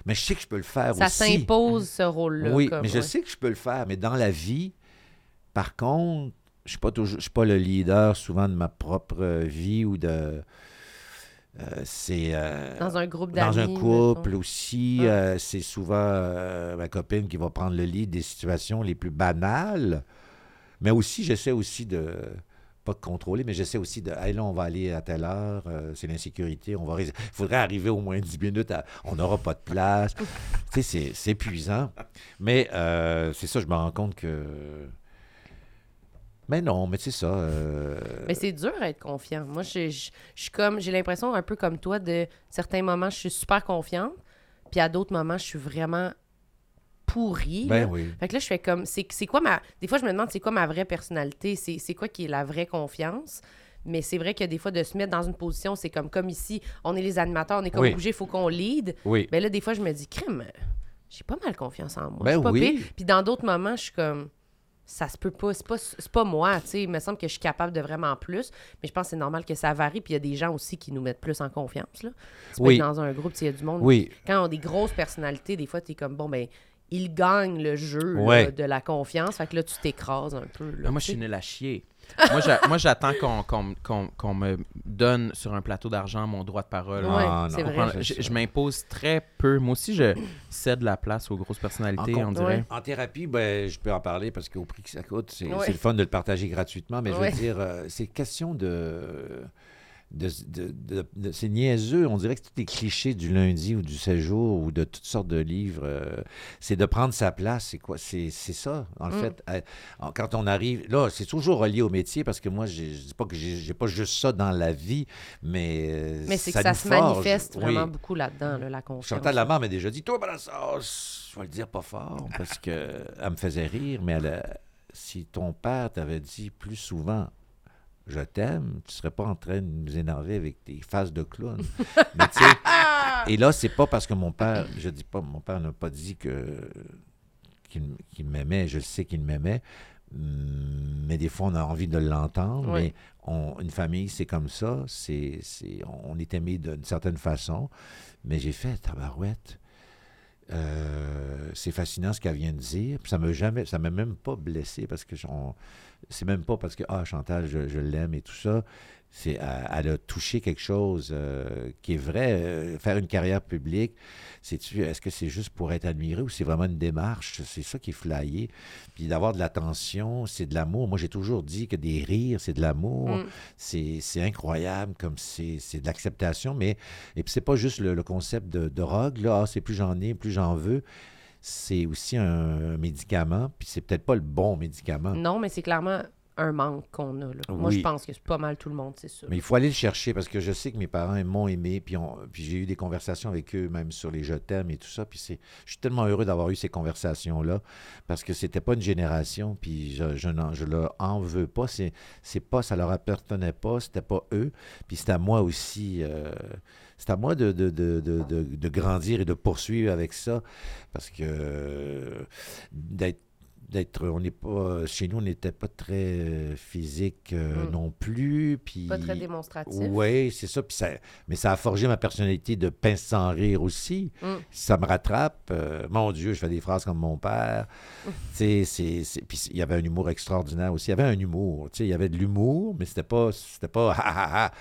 Mais je sais que je peux le faire Ça aussi. s'impose, ce rôle-là. Oui, comme, mais je sais que je peux le faire. Mais dans la vie, par contre, je ne suis, pas toujours- je suis pas le leader souvent de ma propre vie ou de. euh, c'est. euh, Dans un groupe d'amis. dans un couple aussi, euh, c'est souvent euh, ma copine qui va prendre le lead des situations les plus banales. Mais aussi, j'essaie aussi de, pas contrôler, mais j'essaie aussi de, hey, là, on va aller à telle heure, euh, c'est l'insécurité, on va, il faudrait arriver au moins 10 minutes, à- on n'aura pas de place. tu sais, c'est- c'est épuisant. Mais euh, c'est ça, je me rends compte que. Mais non, mais c'est ça. euh, Mais c'est dur à être confiant. Moi, je, je- je suis comme, j'ai l'impression un peu comme toi, de certains moments, je suis super confiante, puis à d'autres moments, je suis vraiment pourrie. là. ben oui. Fait que là, je fais comme, c'est quoi ma. Des fois, je me demande, c'est quoi ma vraie personnalité? C'est quoi qui est la vraie confiance? Mais c'est vrai que des fois, de se mettre dans une position, c'est comme, comme ici, on est les animateurs, on est comme Oui. il faut qu'on lead. Oui. Mais là, des fois, je me dis, crime, j'ai pas mal confiance en moi. Ben Je pas oui. pire. Puis dans d'autres moments, je suis comme, ça se peut pas, c'est pas, c'est pas moi, tu sais. Il me semble que je suis capable de vraiment plus. Mais je pense que c'est normal que ça varie. Puis il y a des gens aussi qui nous mettent plus en confiance, là. Tu peux Oui. être dans un groupe, il y a du monde. Oui. Quand on a des grosses personnalités, des fois, tu es comme, bon, ben, ils gagnent le jeu là, de la confiance. Fait que là, tu t'écrases un peu. là, Ah, moi, je suis nul à chier. moi, j'a- moi, j'attends qu'on qu'on- qu'on- qu'on me donne sur un plateau d'argent mon droit de parole. Ouais, Ah, c'est non. vrai. Je, je m'impose très peu. Moi aussi, je cède la place aux grosses personnalités, En on dirait. En thérapie, ben, je peux en parler parce qu'au prix que ça coûte, c'est Ouais. c'est le fun de le partager gratuitement. Mais je veux dire, euh, c'est question de. De, de- de- de- c'est niaiseux. On dirait que tous les clichés du lundi ou du séjour ou de toutes sortes de livres, euh, c'est de prendre sa place. C'est quoi? C'est c'est ça, en Mm. fait. Euh, quand on arrive. Là, c'est toujours relié au métier parce que moi, je dis pas que j'ai pas juste ça dans la vie, mais. euh, Mais c'est que ça se forge. manifeste Oui. vraiment beaucoup là-dedans, là, la confiance. Chantal Lamar m'a déjà dit Toi, ben, la sauce, je vais le dire pas fort parce qu'elle me faisait rire, mais elle a- si ton père t'avait dit plus souvent Je t'aime, tu serais pas en train de nous énerver avec tes faces de clown. mais tu sais, et là, c'est pas parce que mon père, je dis pas, mon père n'a pas dit que qu'il m'aimait, je sais qu'il m'aimait, hum, mais des fois, on a envie de l'entendre. Oui. Mais on- une famille, c'est comme ça. C'est, c'est, on est aimé d'une certaine façon. Mais j'ai fait, tabarouette. euh, c'est fascinant ce qu'elle vient de dire. Puis ça m'a jamais, ça m'a même pas blessé parce que on- c'est même pas parce que ah Chantal, je, je l'aime et tout ça. C'est, elle, elle a touché quelque chose euh, qui est vrai. Euh, faire une carrière publique, c'est-tu, est-ce que c'est juste pour être admiré ou c'est vraiment une démarche? C'est ça qui est flyé. Puis d'avoir de l'attention, c'est de l'amour. Moi, j'ai toujours dit que des rires, c'est de l'amour. Mm. C'est, c'est incroyable comme c'est, c'est de l'acceptation. Mais, et puis c'est pas juste le, le concept de drogue, là, ah, c'est plus j'en ai, plus j'en veux. C'est aussi un médicament, puis c'est peut-être pas le bon médicament. Non, mais c'est clairement un manque qu'on a. Là. Moi, je pense que c'est pas mal tout le monde, c'est ça. Mais il faut aller le chercher parce que je sais que mes parents m'ont aimé, puis, on- puis j'ai eu des conversations avec eux, même sur les je t'aime et tout ça. Puis c'est, je suis tellement heureux d'avoir eu ces conversations-là parce que c'était pas une génération, puis je, je, n'en- je leur en veux pas. C'est, c'est pas, ça leur appartenait pas, c'était pas eux. Puis c'est à moi aussi. euh, c'est à moi de, de, de, de, grandir et de poursuivre avec ça parce que euh, d'être d'être on n'est pas chez nous on n'était pas très euh, physique euh, Mm. non plus puis Pas très démonstratif. oui, c'est ça. Ça. Mais ça a forgé ma personnalité de pince sans rire aussi. Mm. Ça me rattrape. euh, mon Dieu, je fais des phrases comme mon père. Mm. Tu sais, c'est- c'est- Puis il y avait un humour extraordinaire aussi. Il y avait un humour. Tu sais, il y avait de l'humour, mais c'était pas. C'était pas. ha, ha, ha.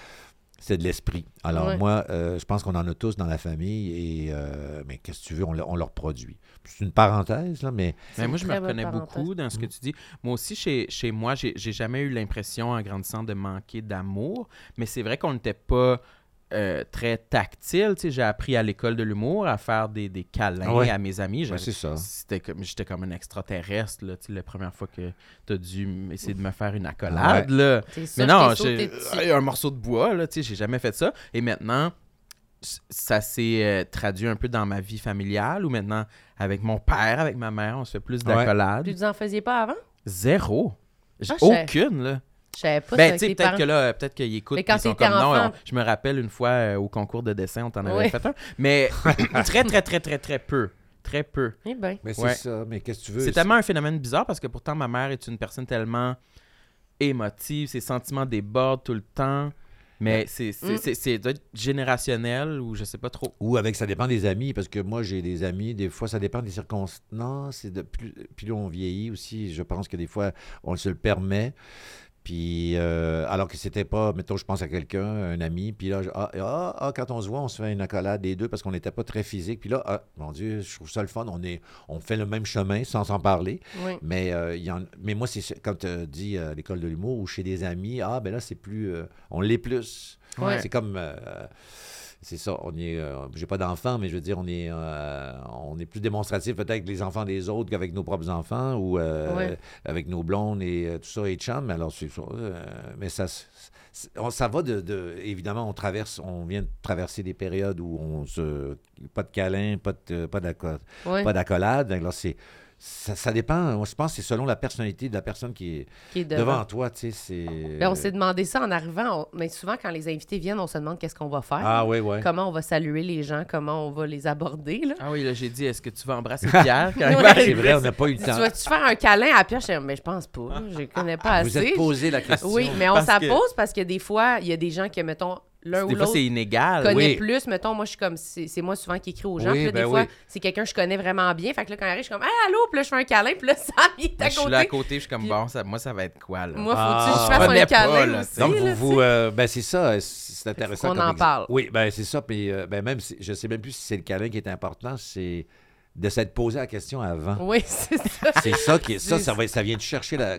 C'était de l'esprit. Alors Ouais. moi, euh, je pense qu'on en a tous dans la famille. Et euh, mais qu'est-ce que tu veux, on, le- on leur produit. C'est une parenthèse là, mais C'est Mais moi, je me reconnais parenthèse. beaucoup dans ce que tu dis. Moi aussi, chez, chez moi, j'ai j'ai jamais eu l'impression, en grandissant, de manquer d'amour. Mais c'est vrai qu'on n'était pas euh, très tactile. Tu sais, J'ai appris à l'école de l'humour à faire des, des câlins Ouais. à mes amis. ouais. C'était comme j'étais comme un extraterrestre là, tu sais, la première fois que tu as dû essayer de me faire une accolade là. C'est ça, Mais non, j'ai un morceau de bois là, tu sais, j'ai jamais fait ça et maintenant ça s'est euh, traduit un peu dans ma vie familiale où maintenant avec mon père, avec ma mère, on se fait plus d'accolades. Puis vous en faisiez pas avant? Zéro. Ah, aucune là. Je savais pas Ben, tu sais, peut-être que là, euh, peut-être qu'ils écoutent. Mais quand puis ils sont comme, non, enfant- on- je me rappelle une fois euh, au concours de dessin, on t'en avait Oui. fait un. Mais très, très, très, très, très peu. Très peu. Eh ben. Mais c'est Ouais. ça. Mais qu'est-ce que tu veux? C'est tellement un phénomène bizarre parce que pourtant, ma mère est une personne tellement émotive, ses sentiments débordent tout le temps. Mais c'est c'est- Mm. c'est- c'est doit être générationnel ou je sais pas trop. Ou avec, ça dépend des amis, parce que moi, j'ai des amis, des fois, ça dépend des circonstances. Non, c'est de plus, plus on vieillit aussi, je pense que des fois, on se le permet. Puis, euh, alors que c'était pas, mettons, je pense à quelqu'un, un ami, puis là, je- ah, ah, ah, quand on se voit, on se fait une accolade des deux parce qu'on n'était pas très physique. Puis là, ah, mon Dieu, je trouve ça le fun. On, est, on fait le même chemin sans s'en parler. Oui. Mais, euh, y en, mais moi, c'est comme tu dit à l'école de l'humour ou chez des amis, ah, ben là, c'est plus. euh, on l'est plus. Ouais. C'est comme. C'est ça, on est. euh, J'ai pas d'enfants, mais je veux dire, on est, euh, on est plus démonstratif peut-être avec les enfants des autres qu'avec nos propres enfants ou euh, Ouais. avec nos blondes et tout ça et. Mais alors, c'est ça. mais ça, on- ça va de, de- Évidemment, on traverse, on vient de traverser des périodes où on se. Pas de câlin, pas de, pas d'acco- Ouais. pas d'accolade. Alors, c'est. Ça, ça dépend. Moi, je pense que c'est selon la personnalité de la personne qui est Qui est devant, devant. toi, tu sais. C'est. Ben, on s'est demandé ça en arrivant. on- Mais souvent, quand les invités viennent, on se demande qu'est-ce qu'on va faire. Ah, oui, oui. Comment on va saluer les gens, comment on va les aborder. Là. Ah oui, là, j'ai dit, est-ce que tu vas embrasser Pierre C'est vrai, on n'a pas eu le Tu temps. vas-tu faire un câlin à Pierre? Je mais je pense pas. Je connais pas Vous assez. êtes posé la question. Oui, mais on Parce s'en que- pose parce que des fois, il y a des gens qui, mettons, l'un ou Des fois, c'est inégal. connaît oui. plus. Mettons, moi, je suis comme, c'est moi souvent qui écris aux gens. Oui, puis là, ben des fois, oui. c'est quelqu'un que je connais vraiment bien. Fait que là, quand il arrive, je suis comme, hey, allô, puis là, je fais un câlin, puis là, Sam, il est Moi, à je suis là à côté. côté, je suis comme, Puis- bon, ça, moi, ça va être quoi, là? Moi, faut Ah, que je je fasse connais un pas, câlin là, aussi. Donc, là, vous, vous euh, ben c'est ça, c'est intéressant. qu'on comme en parle. Oui, ben c'est ça. Puis, euh, ben même, si- je sais même plus si c'est le câlin qui est important, c'est de s'être posé la question avant. Oui, c'est ça. C'est ça qui est ça, ça, va, ça vient de chercher la,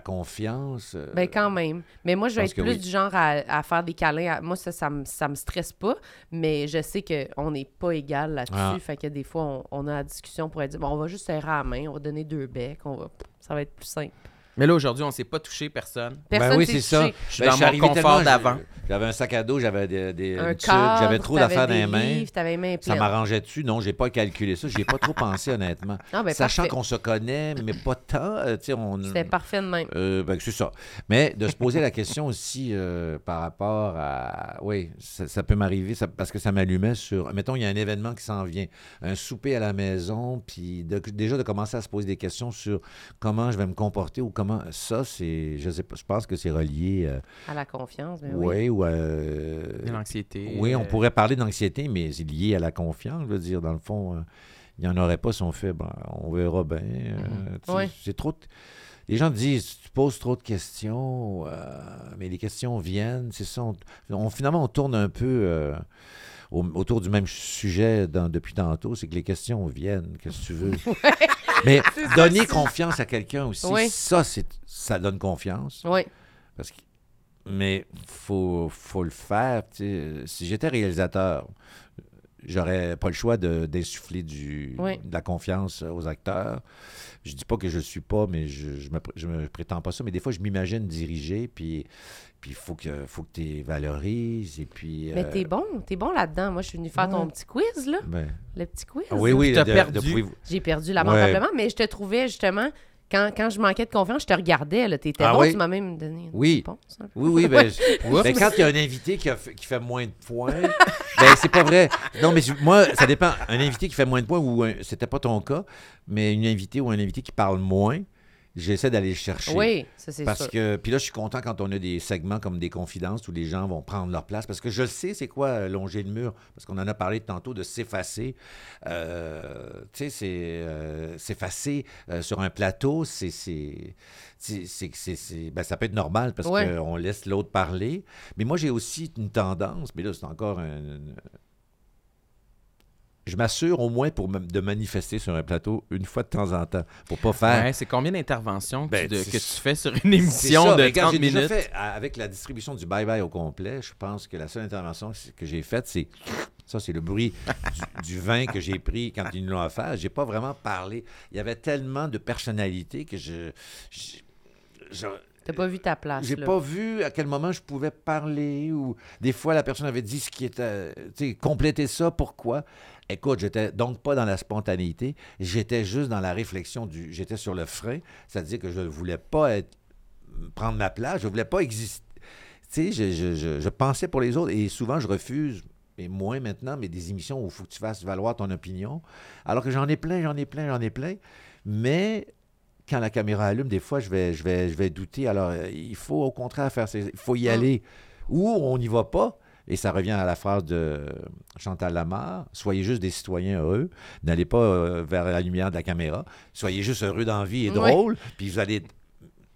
confiance. euh, Ben quand même. Mais moi, je vais être plus oui. du genre à, à faire des câlins. à- Moi, ça, ça me, ça me stresse pas, mais je sais qu'on n'est pas égal là-dessus. Ah. Fait que des fois, on, on a la discussion pour dire, bon, on va juste serrer à la main, on va donner deux becs, on va... ça va être plus simple. Mais là, aujourd'hui, on s'est pas touché personne. Personne ben oui, c'est ça. touché. Je suis Ben, dans mon confort d'avant. J'avais un sac à dos, j'avais des, des j'avais trop d'affaires dans les mains. livres, t'avais les mains Ça pleines. m'arrangeait dessus? Non, j'ai pas calculé ça. J'ai pas trop pensé, honnêtement. Ben, Sachant qu'on se connaît, mais pas tant. euh, tu sais, on... C'était parfait de même. Euh, ben, c'est ça. Mais de se poser la question aussi euh, par rapport à. Oui, ça, ça peut m'arriver ça- parce que ça m'allumait sur. Mettons, il y a un événement qui s'en vient, un souper à la maison, puis de- déjà de commencer à se poser des questions sur comment je vais me comporter ou comment. Ça, c'est. Je sais pas, je pense que c'est relié. euh, À la confiance, mais Ben oui. oui, ou. euh, De l'anxiété. oui, on euh, pourrait parler d'anxiété, mais c'est lié à la confiance. Je veux dire, dans le fond, euh, il n'y en aurait pas si on fait, ben, on verra bien. euh, Ouais. C'est trop. Les gens disent, tu poses trop de questions, euh, mais les questions viennent. C'est ça. On, on- finalement, on tourne un peu euh, au- autour du même sujet dans- depuis tantôt. C'est que les questions viennent. Qu'est-ce que tu veux? mais donner confiance à quelqu'un aussi, Oui. ça, c'est, ça donne confiance. Oui. Parce que, mais faut, faut le faire. Si j'étais réalisateur, j'aurais pas le choix de- d'insuffler du, Oui. de la confiance aux acteurs. Je dis pas que je le suis pas, mais je, je, me, je me prétends pas ça. Mais des fois, je m'imagine diriger, puis il faut que, faut que tu valorises. Et puis, Mais euh, t'es bon, t'es bon là-dedans. Moi, je suis venue faire ton petit quiz, là. ben, Le petit quiz. ah oui, oui, t'as de- de perdu. J'ai perdu lamentablement, mais je te trouvais justement, quand, quand je manquais de confiance, je te regardais. là. T'étais Ah bon, oui? tu m'as même donné une Oui. réponse. hein. Oui, oui, ben, je- ben, quand il y a un invité qui, a fait, qui fait moins de points, ben c'est pas vrai. Non, mais je- moi, ça dépend. Un invité qui fait moins de points, ou un- c'était pas ton cas, mais une invitée ou un invité qui parle moins, j'essaie d'aller le chercher. Oui, ça c'est Parce sûr. que, puis là, je suis content quand on a des segments comme des confidences où les gens vont prendre leur place. Parce que je le sais, c'est quoi euh, longer le mur? Parce qu'on en a parlé tantôt de s'effacer. Euh, tu sais, c'est euh, s'effacer euh, sur un plateau, c'est. c'est- c'est- c'est- c'est- c'est- ben, ça peut être normal parce Ouais. qu'on laisse l'autre parler. Mais moi, j'ai aussi une tendance, mais là, c'est encore un. Je m'assure au moins pour me- de manifester sur un plateau une fois de temps en temps. Pour pas faire. Ouais, c'est combien d'interventions que, Ben, tu- de- c'est- que tu fais sur une émission ça, de mais quand 30 j'ai déjà minutes? fait, avec la distribution du bye-bye au complet, je pense que la seule intervention que- j'ai faite, c'est ça, c'est le bruit du, du vin que j'ai pris quand ils nous l'ont offert. J'ai pas vraiment parlé. Il y avait tellement de personnalité que je... je- je- T'as pas vu ta place. j'ai pas vu à quel moment je pouvais parler ou des fois la personne avait dit ce qui était, tu sais, compléter ça, pourquoi? Écoute, j'étais donc pas dans la spontanéité, j'étais juste dans la réflexion du, j'étais sur le frein, c'est-à-dire que je ne voulais pas être, prendre ma place, je voulais pas exister. Tu sais, je, je- je- je pensais pour les autres et souvent je refuse, et moins maintenant, mais des émissions où il faut que tu fasses valoir ton opinion, alors que j'en ai plein, j'en ai plein, j'en ai plein, mais quand la caméra allume, des fois, je vais, je vais, je vais douter. Alors, il faut au contraire faire ces- Il faut y Mm. aller. Ou on n'y va pas. Et ça revient à la phrase de Chantal Lamarre soyez juste des citoyens heureux. N'allez pas euh, vers la lumière de la caméra. Soyez juste heureux dans la vie et Oui. drôle. Puis vous allez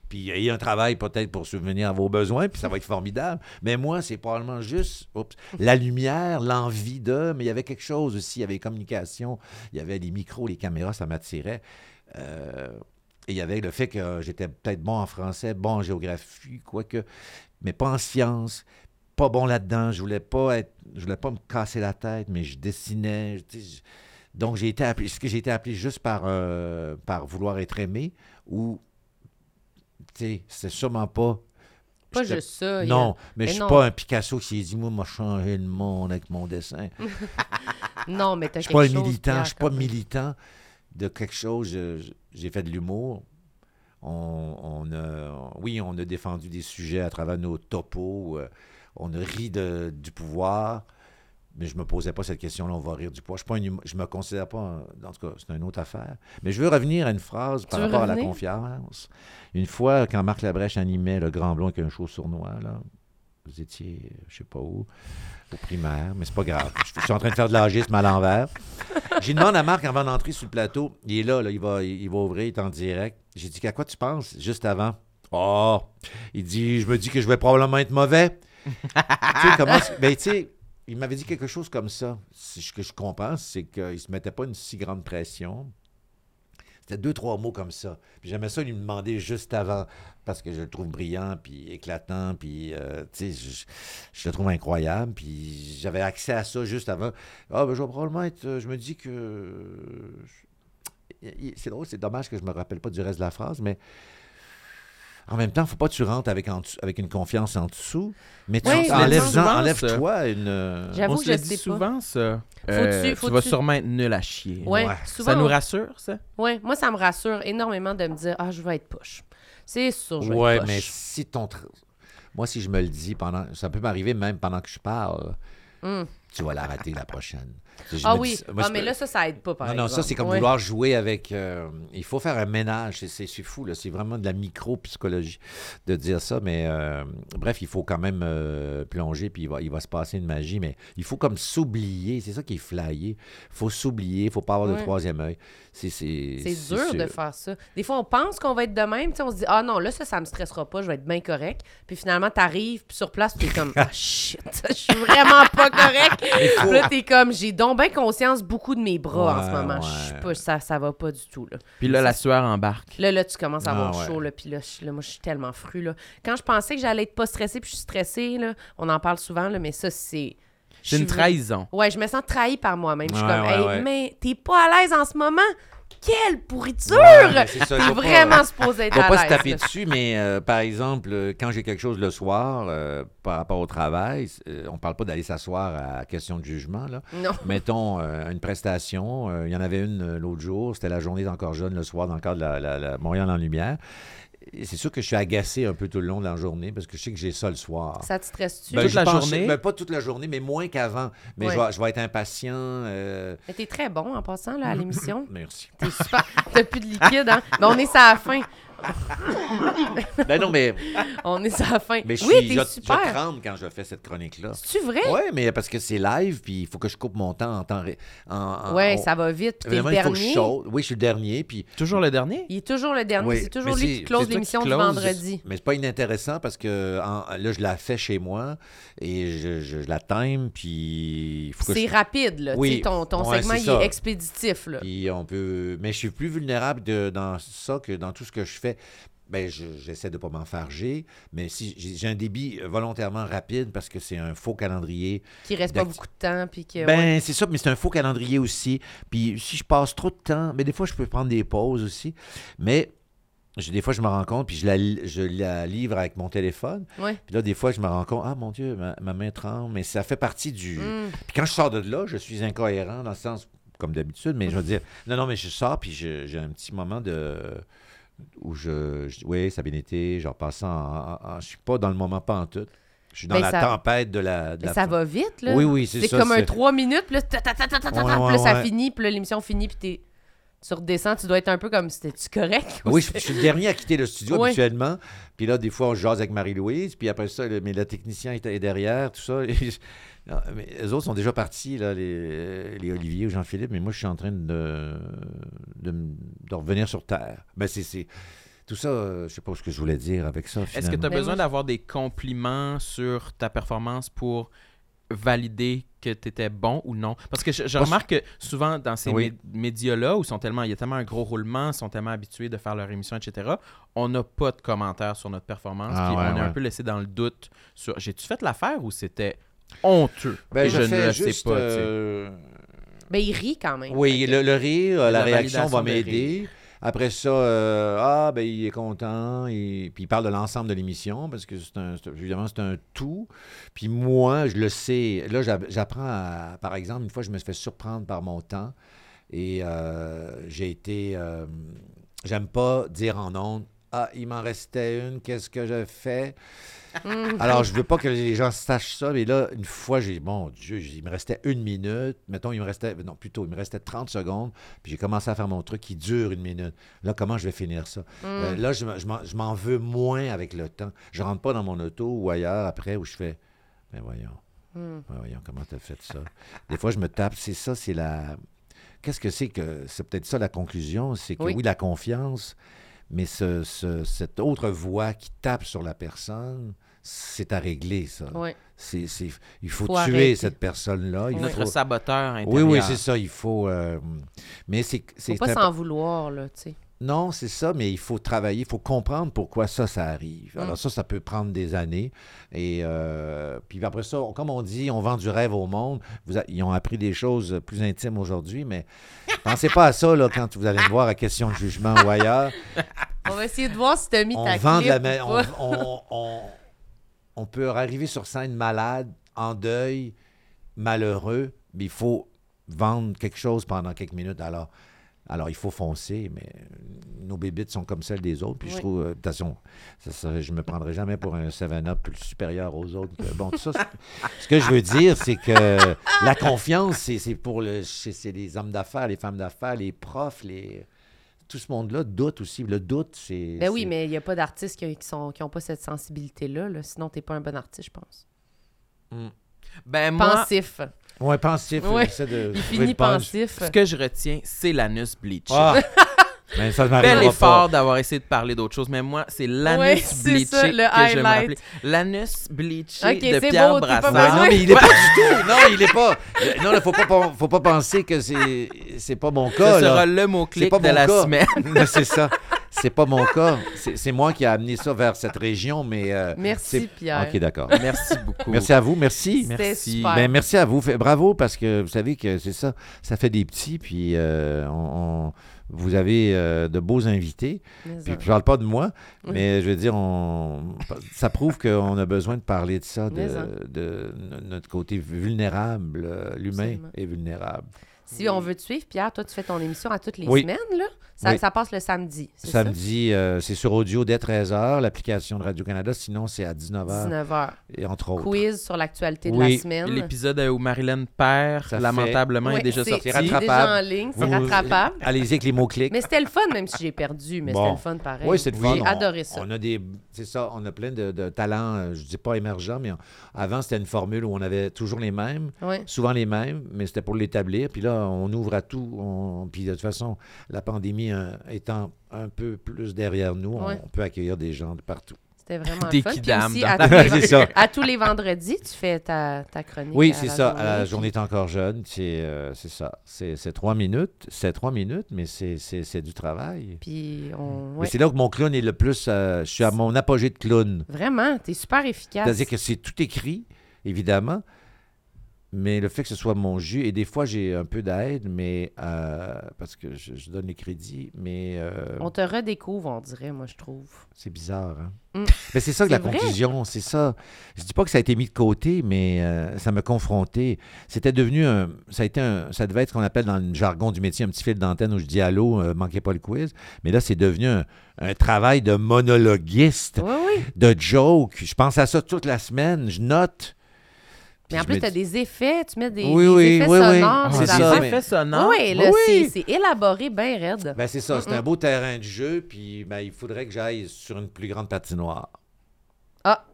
Puis ayez un travail peut-être pour subvenir à vos besoins, puis ça va être formidable. Mais moi, c'est probablement juste la lumière, l'envie de, mais il y avait quelque chose aussi, il y avait les communications, il y avait les micros, les caméras, ça m'attirait. Euh, et il y avait le fait que j'étais peut-être bon en français, bon en géographie, quoique, mais pas en sciences, pas bon là-dedans. Je voulais pas être, je voulais pas me casser la tête, mais je dessinais. je- donc j'ai été appelé, est-ce que j'ai été appelé juste par, euh, par vouloir être aimé ou, tu sais, c'est sûrement pas. Pas juste ça. a- Non, mais mais je suis non. pas un Picasso qui s'est dit, moi, m'a changé le monde avec mon dessin. Non, mais t'as Je suis pas quelque un chose, militant, je suis pas militant de quelque chose. J'ai fait de l'humour. On, on a, oui, on a défendu des sujets à travers nos topos. euh, on a ri de- du pouvoir, mais je me posais pas cette question-là. On va rire du pouvoir. Je un hum- je me considère pas. un- en tout cas, c'est une autre affaire. Mais je veux revenir à une phrase par rapport à la confiance. Une fois, quand Marc Labrèche animait le Grand Blond avec un show sournois, là, vous étiez, je sais pas où, au primaire, mais c'est pas grave. Je suis en train de faire de l'agisme à l'envers. J'ai demandé à Marc avant d'entrer sur le plateau. Il est là, là, il, va, il va ouvrir, il est en direct. J'ai dit, à quoi tu penses juste avant? Oh! Il dit, je me dis que je vais probablement être mauvais. Tu. Ben, tu sais, il m'avait dit quelque chose comme ça. Ce que je comprends, c'est qu'il se mettait pas une si grande pression. C'était deux, trois mots comme ça. Puis j'aimais ça lui demander juste avant, parce que je le trouve brillant, puis éclatant, puis, euh, tu sais, je, le trouve incroyable. Puis j'avais accès à ça juste avant. Ah, ben, je vais probablement être. euh, Je me dis que. C'est drôle, c'est dommage que je me rappelle pas du reste de la phrase, mais. En même temps, faut pas que tu rentres avec, en dessous- avec une confiance en dessous, mais tu Oui, souvent, ça. enlève-toi une. euh, J'avoue que je le sais dit pas. souvent, ça. Euh, tu vas sûrement être nul à chier. Ouais, Ouais. souvent. Ça nous rassure, ça? Ouais, moi, ça me rassure énormément de me dire Ah, je vais être poche. C'est sûr, je vais Ouais, être poche. mais si ton. tra- Moi, si je me le dis pendant. Ça peut m'arriver même pendant que je parle. Hum. Tu vas la rater la prochaine. Ah oui, dis- moi, ah, mais là, ça, ça aide pas, par Non, non, exemple. ça, c'est comme Ouais. vouloir jouer avec. euh, il faut faire un ménage. C'est- fou, là. C'est vraiment de la micro-psychologie de dire ça. Mais euh, bref, il faut quand même euh, plonger, puis il va, il va se passer une magie. Mais il faut comme s'oublier. C'est ça qui est flyé. Il faut s'oublier. Il faut pas avoir de Ouais. troisième œil. C'est dur de faire ça. Des fois, on pense qu'on va être de même. tu sais, On se dit, ah non, là, ça, ça me stressera pas, je vais être bien correct. Puis finalement, t'arrives, puis sur place, t'es comme, ah shit, je suis vraiment pas correct. Là, t'es comme, j'ai donc bien conscience beaucoup de mes bras en ce moment. Je suis pas, ça, ça va pas du tout. Là. Puis là, la sueur embarque. Là, là, tu commences à avoir Ah ouais. chaud, là, puis là, je- là, moi, je suis tellement fru, là. Quand je pensais que j'allais être pas stressée, puis je suis stressée, là, on en parle souvent, là, mais ça, c'est... je C'est une suis- trahison. Ouais, je me sens trahie par moi-même. Je suis Ouais, comme, ouais, hey, ouais. mais t'es pas à l'aise en ce moment? Quelle pourriture! Ouais, c'est ça, faut pas- vraiment supposé être à pas se taper là. dessus, mais euh, par exemple, euh, quand j'ai quelque chose le soir euh, par rapport au travail, on parle pas d'aller s'asseoir à question de jugement, là. Non. Mettons une prestation, il y en avait une l'autre jour, c'était la journée d'encore jeune le soir dans le cadre de la, la- la Montréal en lumière. C'est sûr que je suis agacé un peu tout le long de la journée parce que je sais que j'ai ça le soir. Ça te stresse-tu? Ben, Toute la pense- journée? ben, pas toute la journée, mais moins qu'avant. Mais je, vais, je vais être impatient. euh, Mais t'es très bon en passant là, à l'émission. Merci. T'es super. T'as plus de liquide, hein? Mais on est sur la fin. ben non, mais, On est sur la fin. mais je, oui, suis, t'es je, je super. tremble quand je fais cette chronique-là. C'est-tu vrai? Oui, mais parce que c'est live, puis il faut que je coupe mon temps en temps. ré- En, en- Ouais, en- ça va vite. Puis t'es le Vraiment, il faut que je dernier. Oui, je suis le dernier, puis Toujours le dernier? Il est toujours le dernier. Oui, C'est toujours mais lui qui close l'émission qui du vendredi. Mais c'est pas inintéressant parce que en- là, je la fais chez moi et je, je- je la time, puis il faut que C'est je... rapide, là. Oui. Ton, ton Ouais, segment, il ça. est expéditif, là. Puis on peut... Mais je suis plus vulnérable de- dans ça que dans tout ce que je fais. Ben, je- j'essaie de pas m'enfarger, mais si j'ai un débit volontairement rapide parce que c'est un faux calendrier. Qui reste pas beaucoup de temps. Puis que, Ben, ouais. c'est ça, mais c'est un faux calendrier aussi. Puis si je passe trop de temps, mais des fois, je peux prendre des pauses aussi. Mais je- des fois, je me rends compte, puis je la, je la livre avec mon téléphone. Ouais. Puis là, des fois, je me rends compte, ah mon Dieu, ma, ma main tremble. Mais ça fait partie du. Mm. Puis quand je sors de là, je suis incohérent dans le sens, comme d'habitude, mais je veux dire, non, non, mais je sors, puis j'ai un petit moment de. Où je. je- oui, ça a bien été, genre passant. En, en- en- je suis pas dans le moment pas en tout. Je suis dans Ben, la ça- tempête de la. de Mais la ça va vite, là. Oui, oui, c'est C'est ça. comme un c'est- trois minutes, puis là, ta, ta, ta, Ouais, ouais, là, ça ouais. finit, puis là, l'émission finit, puis t'es... Tu redescends, tu dois être un peu comme, c'était-tu correct? ou Oui, je, c'est- je suis le dernier à quitter le studio habituellement. Puis là, des fois, on jase avec Marie-Louise. Puis après ça, le, mais le technicien est, est derrière, tout ça. Et je- non, mais les autres sont déjà partis, là, les, les Olivier ou Jean-Philippe. Mais moi, je suis en train de, de, revenir sur Terre. Ben, c'est, c'est- tout ça, euh, je sais pas ce que je voulais dire avec ça. Est-ce que tu as besoin je- d'avoir des compliments sur ta performance pour valider que tu étais bon ou non? Parce que je, je remarque que souvent dans ces Oui. médias-là, où ils sont tellement, il y a tellement un gros roulement, ils sont tellement habitués de faire leur émission, etc., on n'a pas de commentaires sur notre performance. Ah, puis ouais, on est un peu laissé dans le doute sur j'ai-tu fait l'affaire ou c'était honteux? Ben, Et je, ne le juste, sais pas. euh, Ben, il rit quand même. Oui, le, le rire, la, La réaction va m'aider. Après ça, euh, ah, ben il est content. Et, puis il parle de l'ensemble de l'émission parce que c'est un, c'est- évidemment, c'est un tout. Puis moi, je le sais. Là, j'app- j'apprends à. Par exemple, une fois, je me suis fait surprendre par mon temps. Et euh, j'ai été. euh, J'aime pas dire en ondes. Ah, il m'en restait une, qu'est-ce que je fais? Mhm. Alors, je veux pas que les gens sachent ça, mais là, une fois, j'ai, mon Dieu, il me restait une minute. Mettons, il me restait, non, plutôt, il me restait 30 secondes, puis j'ai commencé à faire mon truc qui dure une minute. Là, comment je vais finir ça? Euh, là, je, m'en- veux moins avec le temps. Je rentre pas dans mon auto ou ailleurs après où je fais, mais voyons, Mm. ben voyons, comment t'as fait ça? Des fois, je me tape, c'est ça, c'est la... Qu'est-ce que c'est que... C'est peut-être ça la conclusion, c'est que Oui. oui, la confiance, mais ce, ce- cette autre voix qui tape sur la personne, c'est à régler, ça. C'est, c'est- il faut, Faut tuer arrêter. cette personne-là. Il Notre faut- saboteur intérieur. Oui, oui, c'est ça. Il faut. euh, Mais c'est. c'est Faut pas s'en vouloir, là, tu sais. Non, c'est ça, mais il faut travailler, il faut comprendre pourquoi ça, ça arrive. Mm. Alors ça, ça peut prendre des années. Et euh, puis après ça, comme on dit, on vend du rêve au monde. Vous a- ils ont appris des choses plus intimes aujourd'hui, mais pensez pas à ça là, quand vous allez me voir à question de jugement ou ailleurs. On va essayer de voir si t'as mis on ta vend de la clip ma- ou on, pas. on- on- on peut arriver sur scène malade, en deuil, malheureux, mais il faut vendre quelque chose pendant quelques minutes. Alors, alors il faut foncer, mais nos bébites sont comme celles des autres. Puis je trouve, de toute façon, ça serait- je me prendrai jamais pour un 7-Up plus supérieur aux autres. bon, tout ça, ce que je veux dire, c'est que la confiance, c'est pour le, c'est les hommes d'affaires, les femmes d'affaires, les profs, les tout ce monde-là doute aussi. Le doute, c'est. Ben oui, mais il n'y a pas d'artistes qui, qui sont, qui ont pas cette sensibilité-là. Là. Sinon, t'es pas un bon artiste, je pense. Ben moi, Pensif. Ouais, pensif. Ouais. j'essaie de Il finit pensif. ce que je retiens, c'est l'anus bleaché. Ah! Mais ça ne Bel effort d'avoir essayé de parler d'autre chose, mais moi, c'est l'anus Ouais, bleaché ça, le que je vais me highlight. rappeler. L'anus bleaché Ok, de Pierre beau, pas non, mais il est pas du tout. Non, il est pas. Non, il faut pas, faut pas penser que c'est, c'est pas mon Ce cas. sera là. le mot-clic pas de la cas. semaine. C'est ça. C'est pas mon cas. C'est, moi qui ai amené ça vers cette région, mais. euh, Merci, Pierre. Ok, d'accord. Merci beaucoup. Merci à vous. Merci. Merci. Ben, merci à vous. Bravo parce que vous savez que c'est ça. Ça fait des petits, puis euh, on- on- vous avez euh, de beaux invités. Puis je parle pas de moi, mais je veux dire, on, ça prouve qu'on a besoin de parler de ça, de, notre côté vulnérable. euh, L'humain est vulnérable. Si on veut te suivre, Pierre, toi, tu fais ton émission à toutes les Oui. semaines, là? Ça, Oui. ça passe le samedi? Samedi, euh, c'est sur audio dès 13h, l'application de Radio-Canada. Sinon, c'est à 19h, 19h. et entre autres. Quiz sur l'actualité de la semaine. L'épisode où Marilyn perd, Ça fait- lamentablement, est déjà sorti. C'est déjà en ligne, c'est Vous- rattrapable. Allez-y avec les mots-clics. Mais c'était le fun, même si j'ai perdu, mais Bon. c'était le fun pareil. Oui, c'est le fun. J'ai adoré ça. On a des, c'est ça, on a plein de, de talents, euh, je dis pas émergents, mais on- avant, c'était une formule où on avait toujours les mêmes. Souvent les mêmes, mais c'était pour l'établir. Puis là, on ouvre à tout. On- Puis de toute façon, la pandémie euh, étant un peu plus derrière nous, on- Ouais. on, peut accueillir des gens de partout. C'était vraiment Des fun. Puis aussi, dans à, tous les, C'est ça. à tous les vendredis, tu fais ta, ta chronique. Oui, c'est ça. la journée est encore jeune. C'est euh, c'est ça. C'est trois minutes. C'est trois minutes, mais c'est- c'est c'est du travail. Puis, on... Ouais. c'est là que mon clown est le plus. euh, je suis à mon apogée de clown. Vraiment, t'es super efficace. C'est-à-dire que c'est tout écrit, évidemment, mais le fait que ce soit mon jus, et des fois j'ai un peu d'aide, mais euh, parce que je, je donne les crédits, mais euh, On te redécouvre, on dirait, moi, je trouve. c'est bizarre. Hein? Mm. Mais c'est ça que la vrai. conclusion, c'est ça. Je dis pas que ça a été mis de côté, mais euh, ça m'a confronté. C'était devenu un, ça a été un, ça devait être ce qu'on appelle dans le jargon du métier un petit fil d'antenne où je dis allô, manquez pas le quiz. Mais là, c'est devenu un, un travail de monologuiste, Oui, oui. de joke. Je pense à ça toute la semaine, je note. Mais Puis en plus, tu as des effets, tu mets des, Oui, des oui, effets oui, oui. sonores. Ah, des c'est des ça, affaires. mais- effets sonores. Oui, là, Oui. c'est- c'est élaboré bien raide. Ben, c'est ça, c'est un beau terrain de jeu, puis ben, il faudrait que j'aille sur une plus grande patinoire. Ah,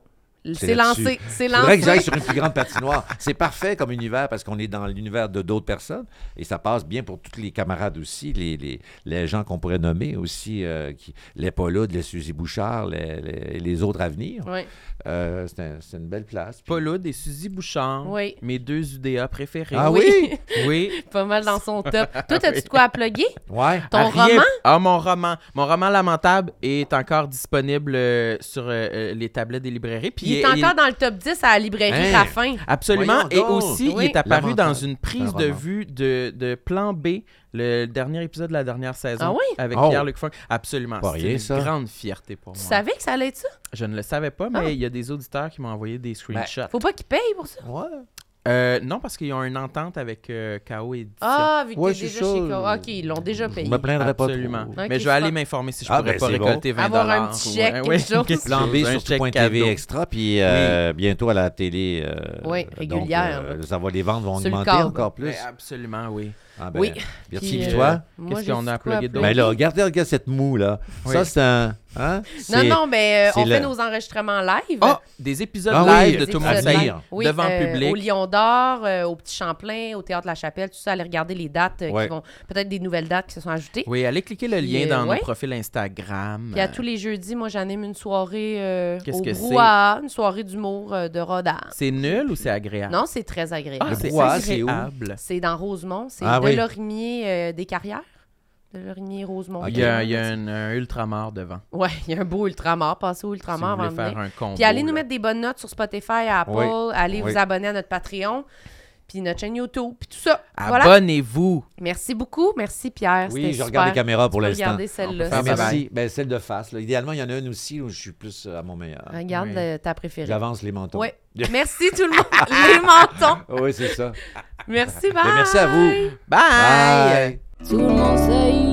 C'est lancé. C'est Il faudrait que j'aille lancé. sur une plus grande patinoire. C'est parfait comme univers parce qu'on est dans l'univers de d'autres personnes et ça passe bien pour tous les camarades aussi, les, les, les gens qu'on pourrait nommer aussi, euh, qui, les Paulude, les Suzy Bouchard, les, les, les autres à venir. Oui. Euh, c'est un- c'est une belle place. Puis- Paul Hood et Suzy Bouchard, Oui. mes deux UDA préférés. Ah oui? Oui? Pas mal dans son top. Toi, t'as-tu de quoi à plugger? Ouais. Ton rien- roman? Ah, mon roman. Mon roman Lamentable est encore disponible euh, sur les tablettes des librairies. Puis Il est encore dans le top 10 à la librairie Hein? Raffin. Absolument. Et aussi, Oui. il est apparu Lamentable. dans une prise de vue de, de Plan B, le dernier épisode de la dernière saison. Ah oui? Avec Oh. Pierre-Luc Funk. Absolument. C'est une ça. grande fierté pour Tu moi. savais que ça allait être ça? Je ne le savais pas, mais Ah. il y a des auditeurs qui m'ont envoyé des screenshots. Faut pas qu'il paye pour ça. Ouais. Euh, non, parce qu'ils ont une entente avec euh, KO Édition. Ah, vu que Ouais, t'es c'est déjà ça. chez Ko- OK, ils l'ont déjà Je payé. me plaindrais pas Absolument. trop. Ok, mais je vais aller m'informer si je Ah, pourrais ben, pas c'est bon. récolter 20 Avoir un petit chèque, Ouais, quelque ouais, chose. Plan B sur chèque tout.tv cadeau. extra, puis euh, bientôt à la télé. euh, Oui, donc, régulière, euh, là. ça va, les ventes vont augmenter encore plus. Absolument, oui. Ah, ben, Oui. Merci, Puis, puis euh, toi? Moi, Qu'est-ce qu'on a de plugué d'autre? Ben là, regardez, regardez cette moue, là. Oui. Ça, c'est un... Hein? Non, non, mais euh, on le- fait nos enregistrements live. Ah, des épisodes Ah oui, live de tout le monde. Oui, devant euh, le public. Au Lion d'Or, euh, au Petit Champlain, au Théâtre La Chapelle, tout ça. Allez regarder les dates euh, Ouais. qui vont... Peut-être des nouvelles dates qui se sont ajoutées. Oui, allez cliquer le Puis, lien euh, dans ouais. nos profils Instagram. Puis à tous les jeudis, moi, j'anime une soirée euh, au que? Brouhaha, une soirée d'humour euh, de rodage. C'est nul ou c'est agréable? Non, c'est très agréable. ah, Le c'est brouhaha, c'est où? agréable. C'est dans Rosemont. C'est Ah de oui. Lorimier euh, des Carrières? De Lorimier, Rosemont. Il y a, il y a un, un ultramar devant. Ouais, il y a un beau ultramar. Passez au Si vous ultramar voulez de venir. faire un combo. Puis allez nous mettre des bonnes notes sur Spotify, Apple. Oui. Allez Oui. vous abonner à notre Patreon. Puis notre chaîne YouTube. Puis tout ça. Voilà. Abonnez-vous. Merci beaucoup. Merci Pierre. Oui, je regarde les caméras pour l'instant. Regardez celle-là. Ah, merci. Ben, celle de face. là. Idéalement, il y en a une aussi où je suis plus euh, à mon meilleur. Regarde Oui. le- ta préférée. J'avance les mentons. Ouais. Merci tout le monde. Les mentons. Oui, c'est ça. Merci, bye. Ben, merci à vous. Bye. Bye. Tout le monde sait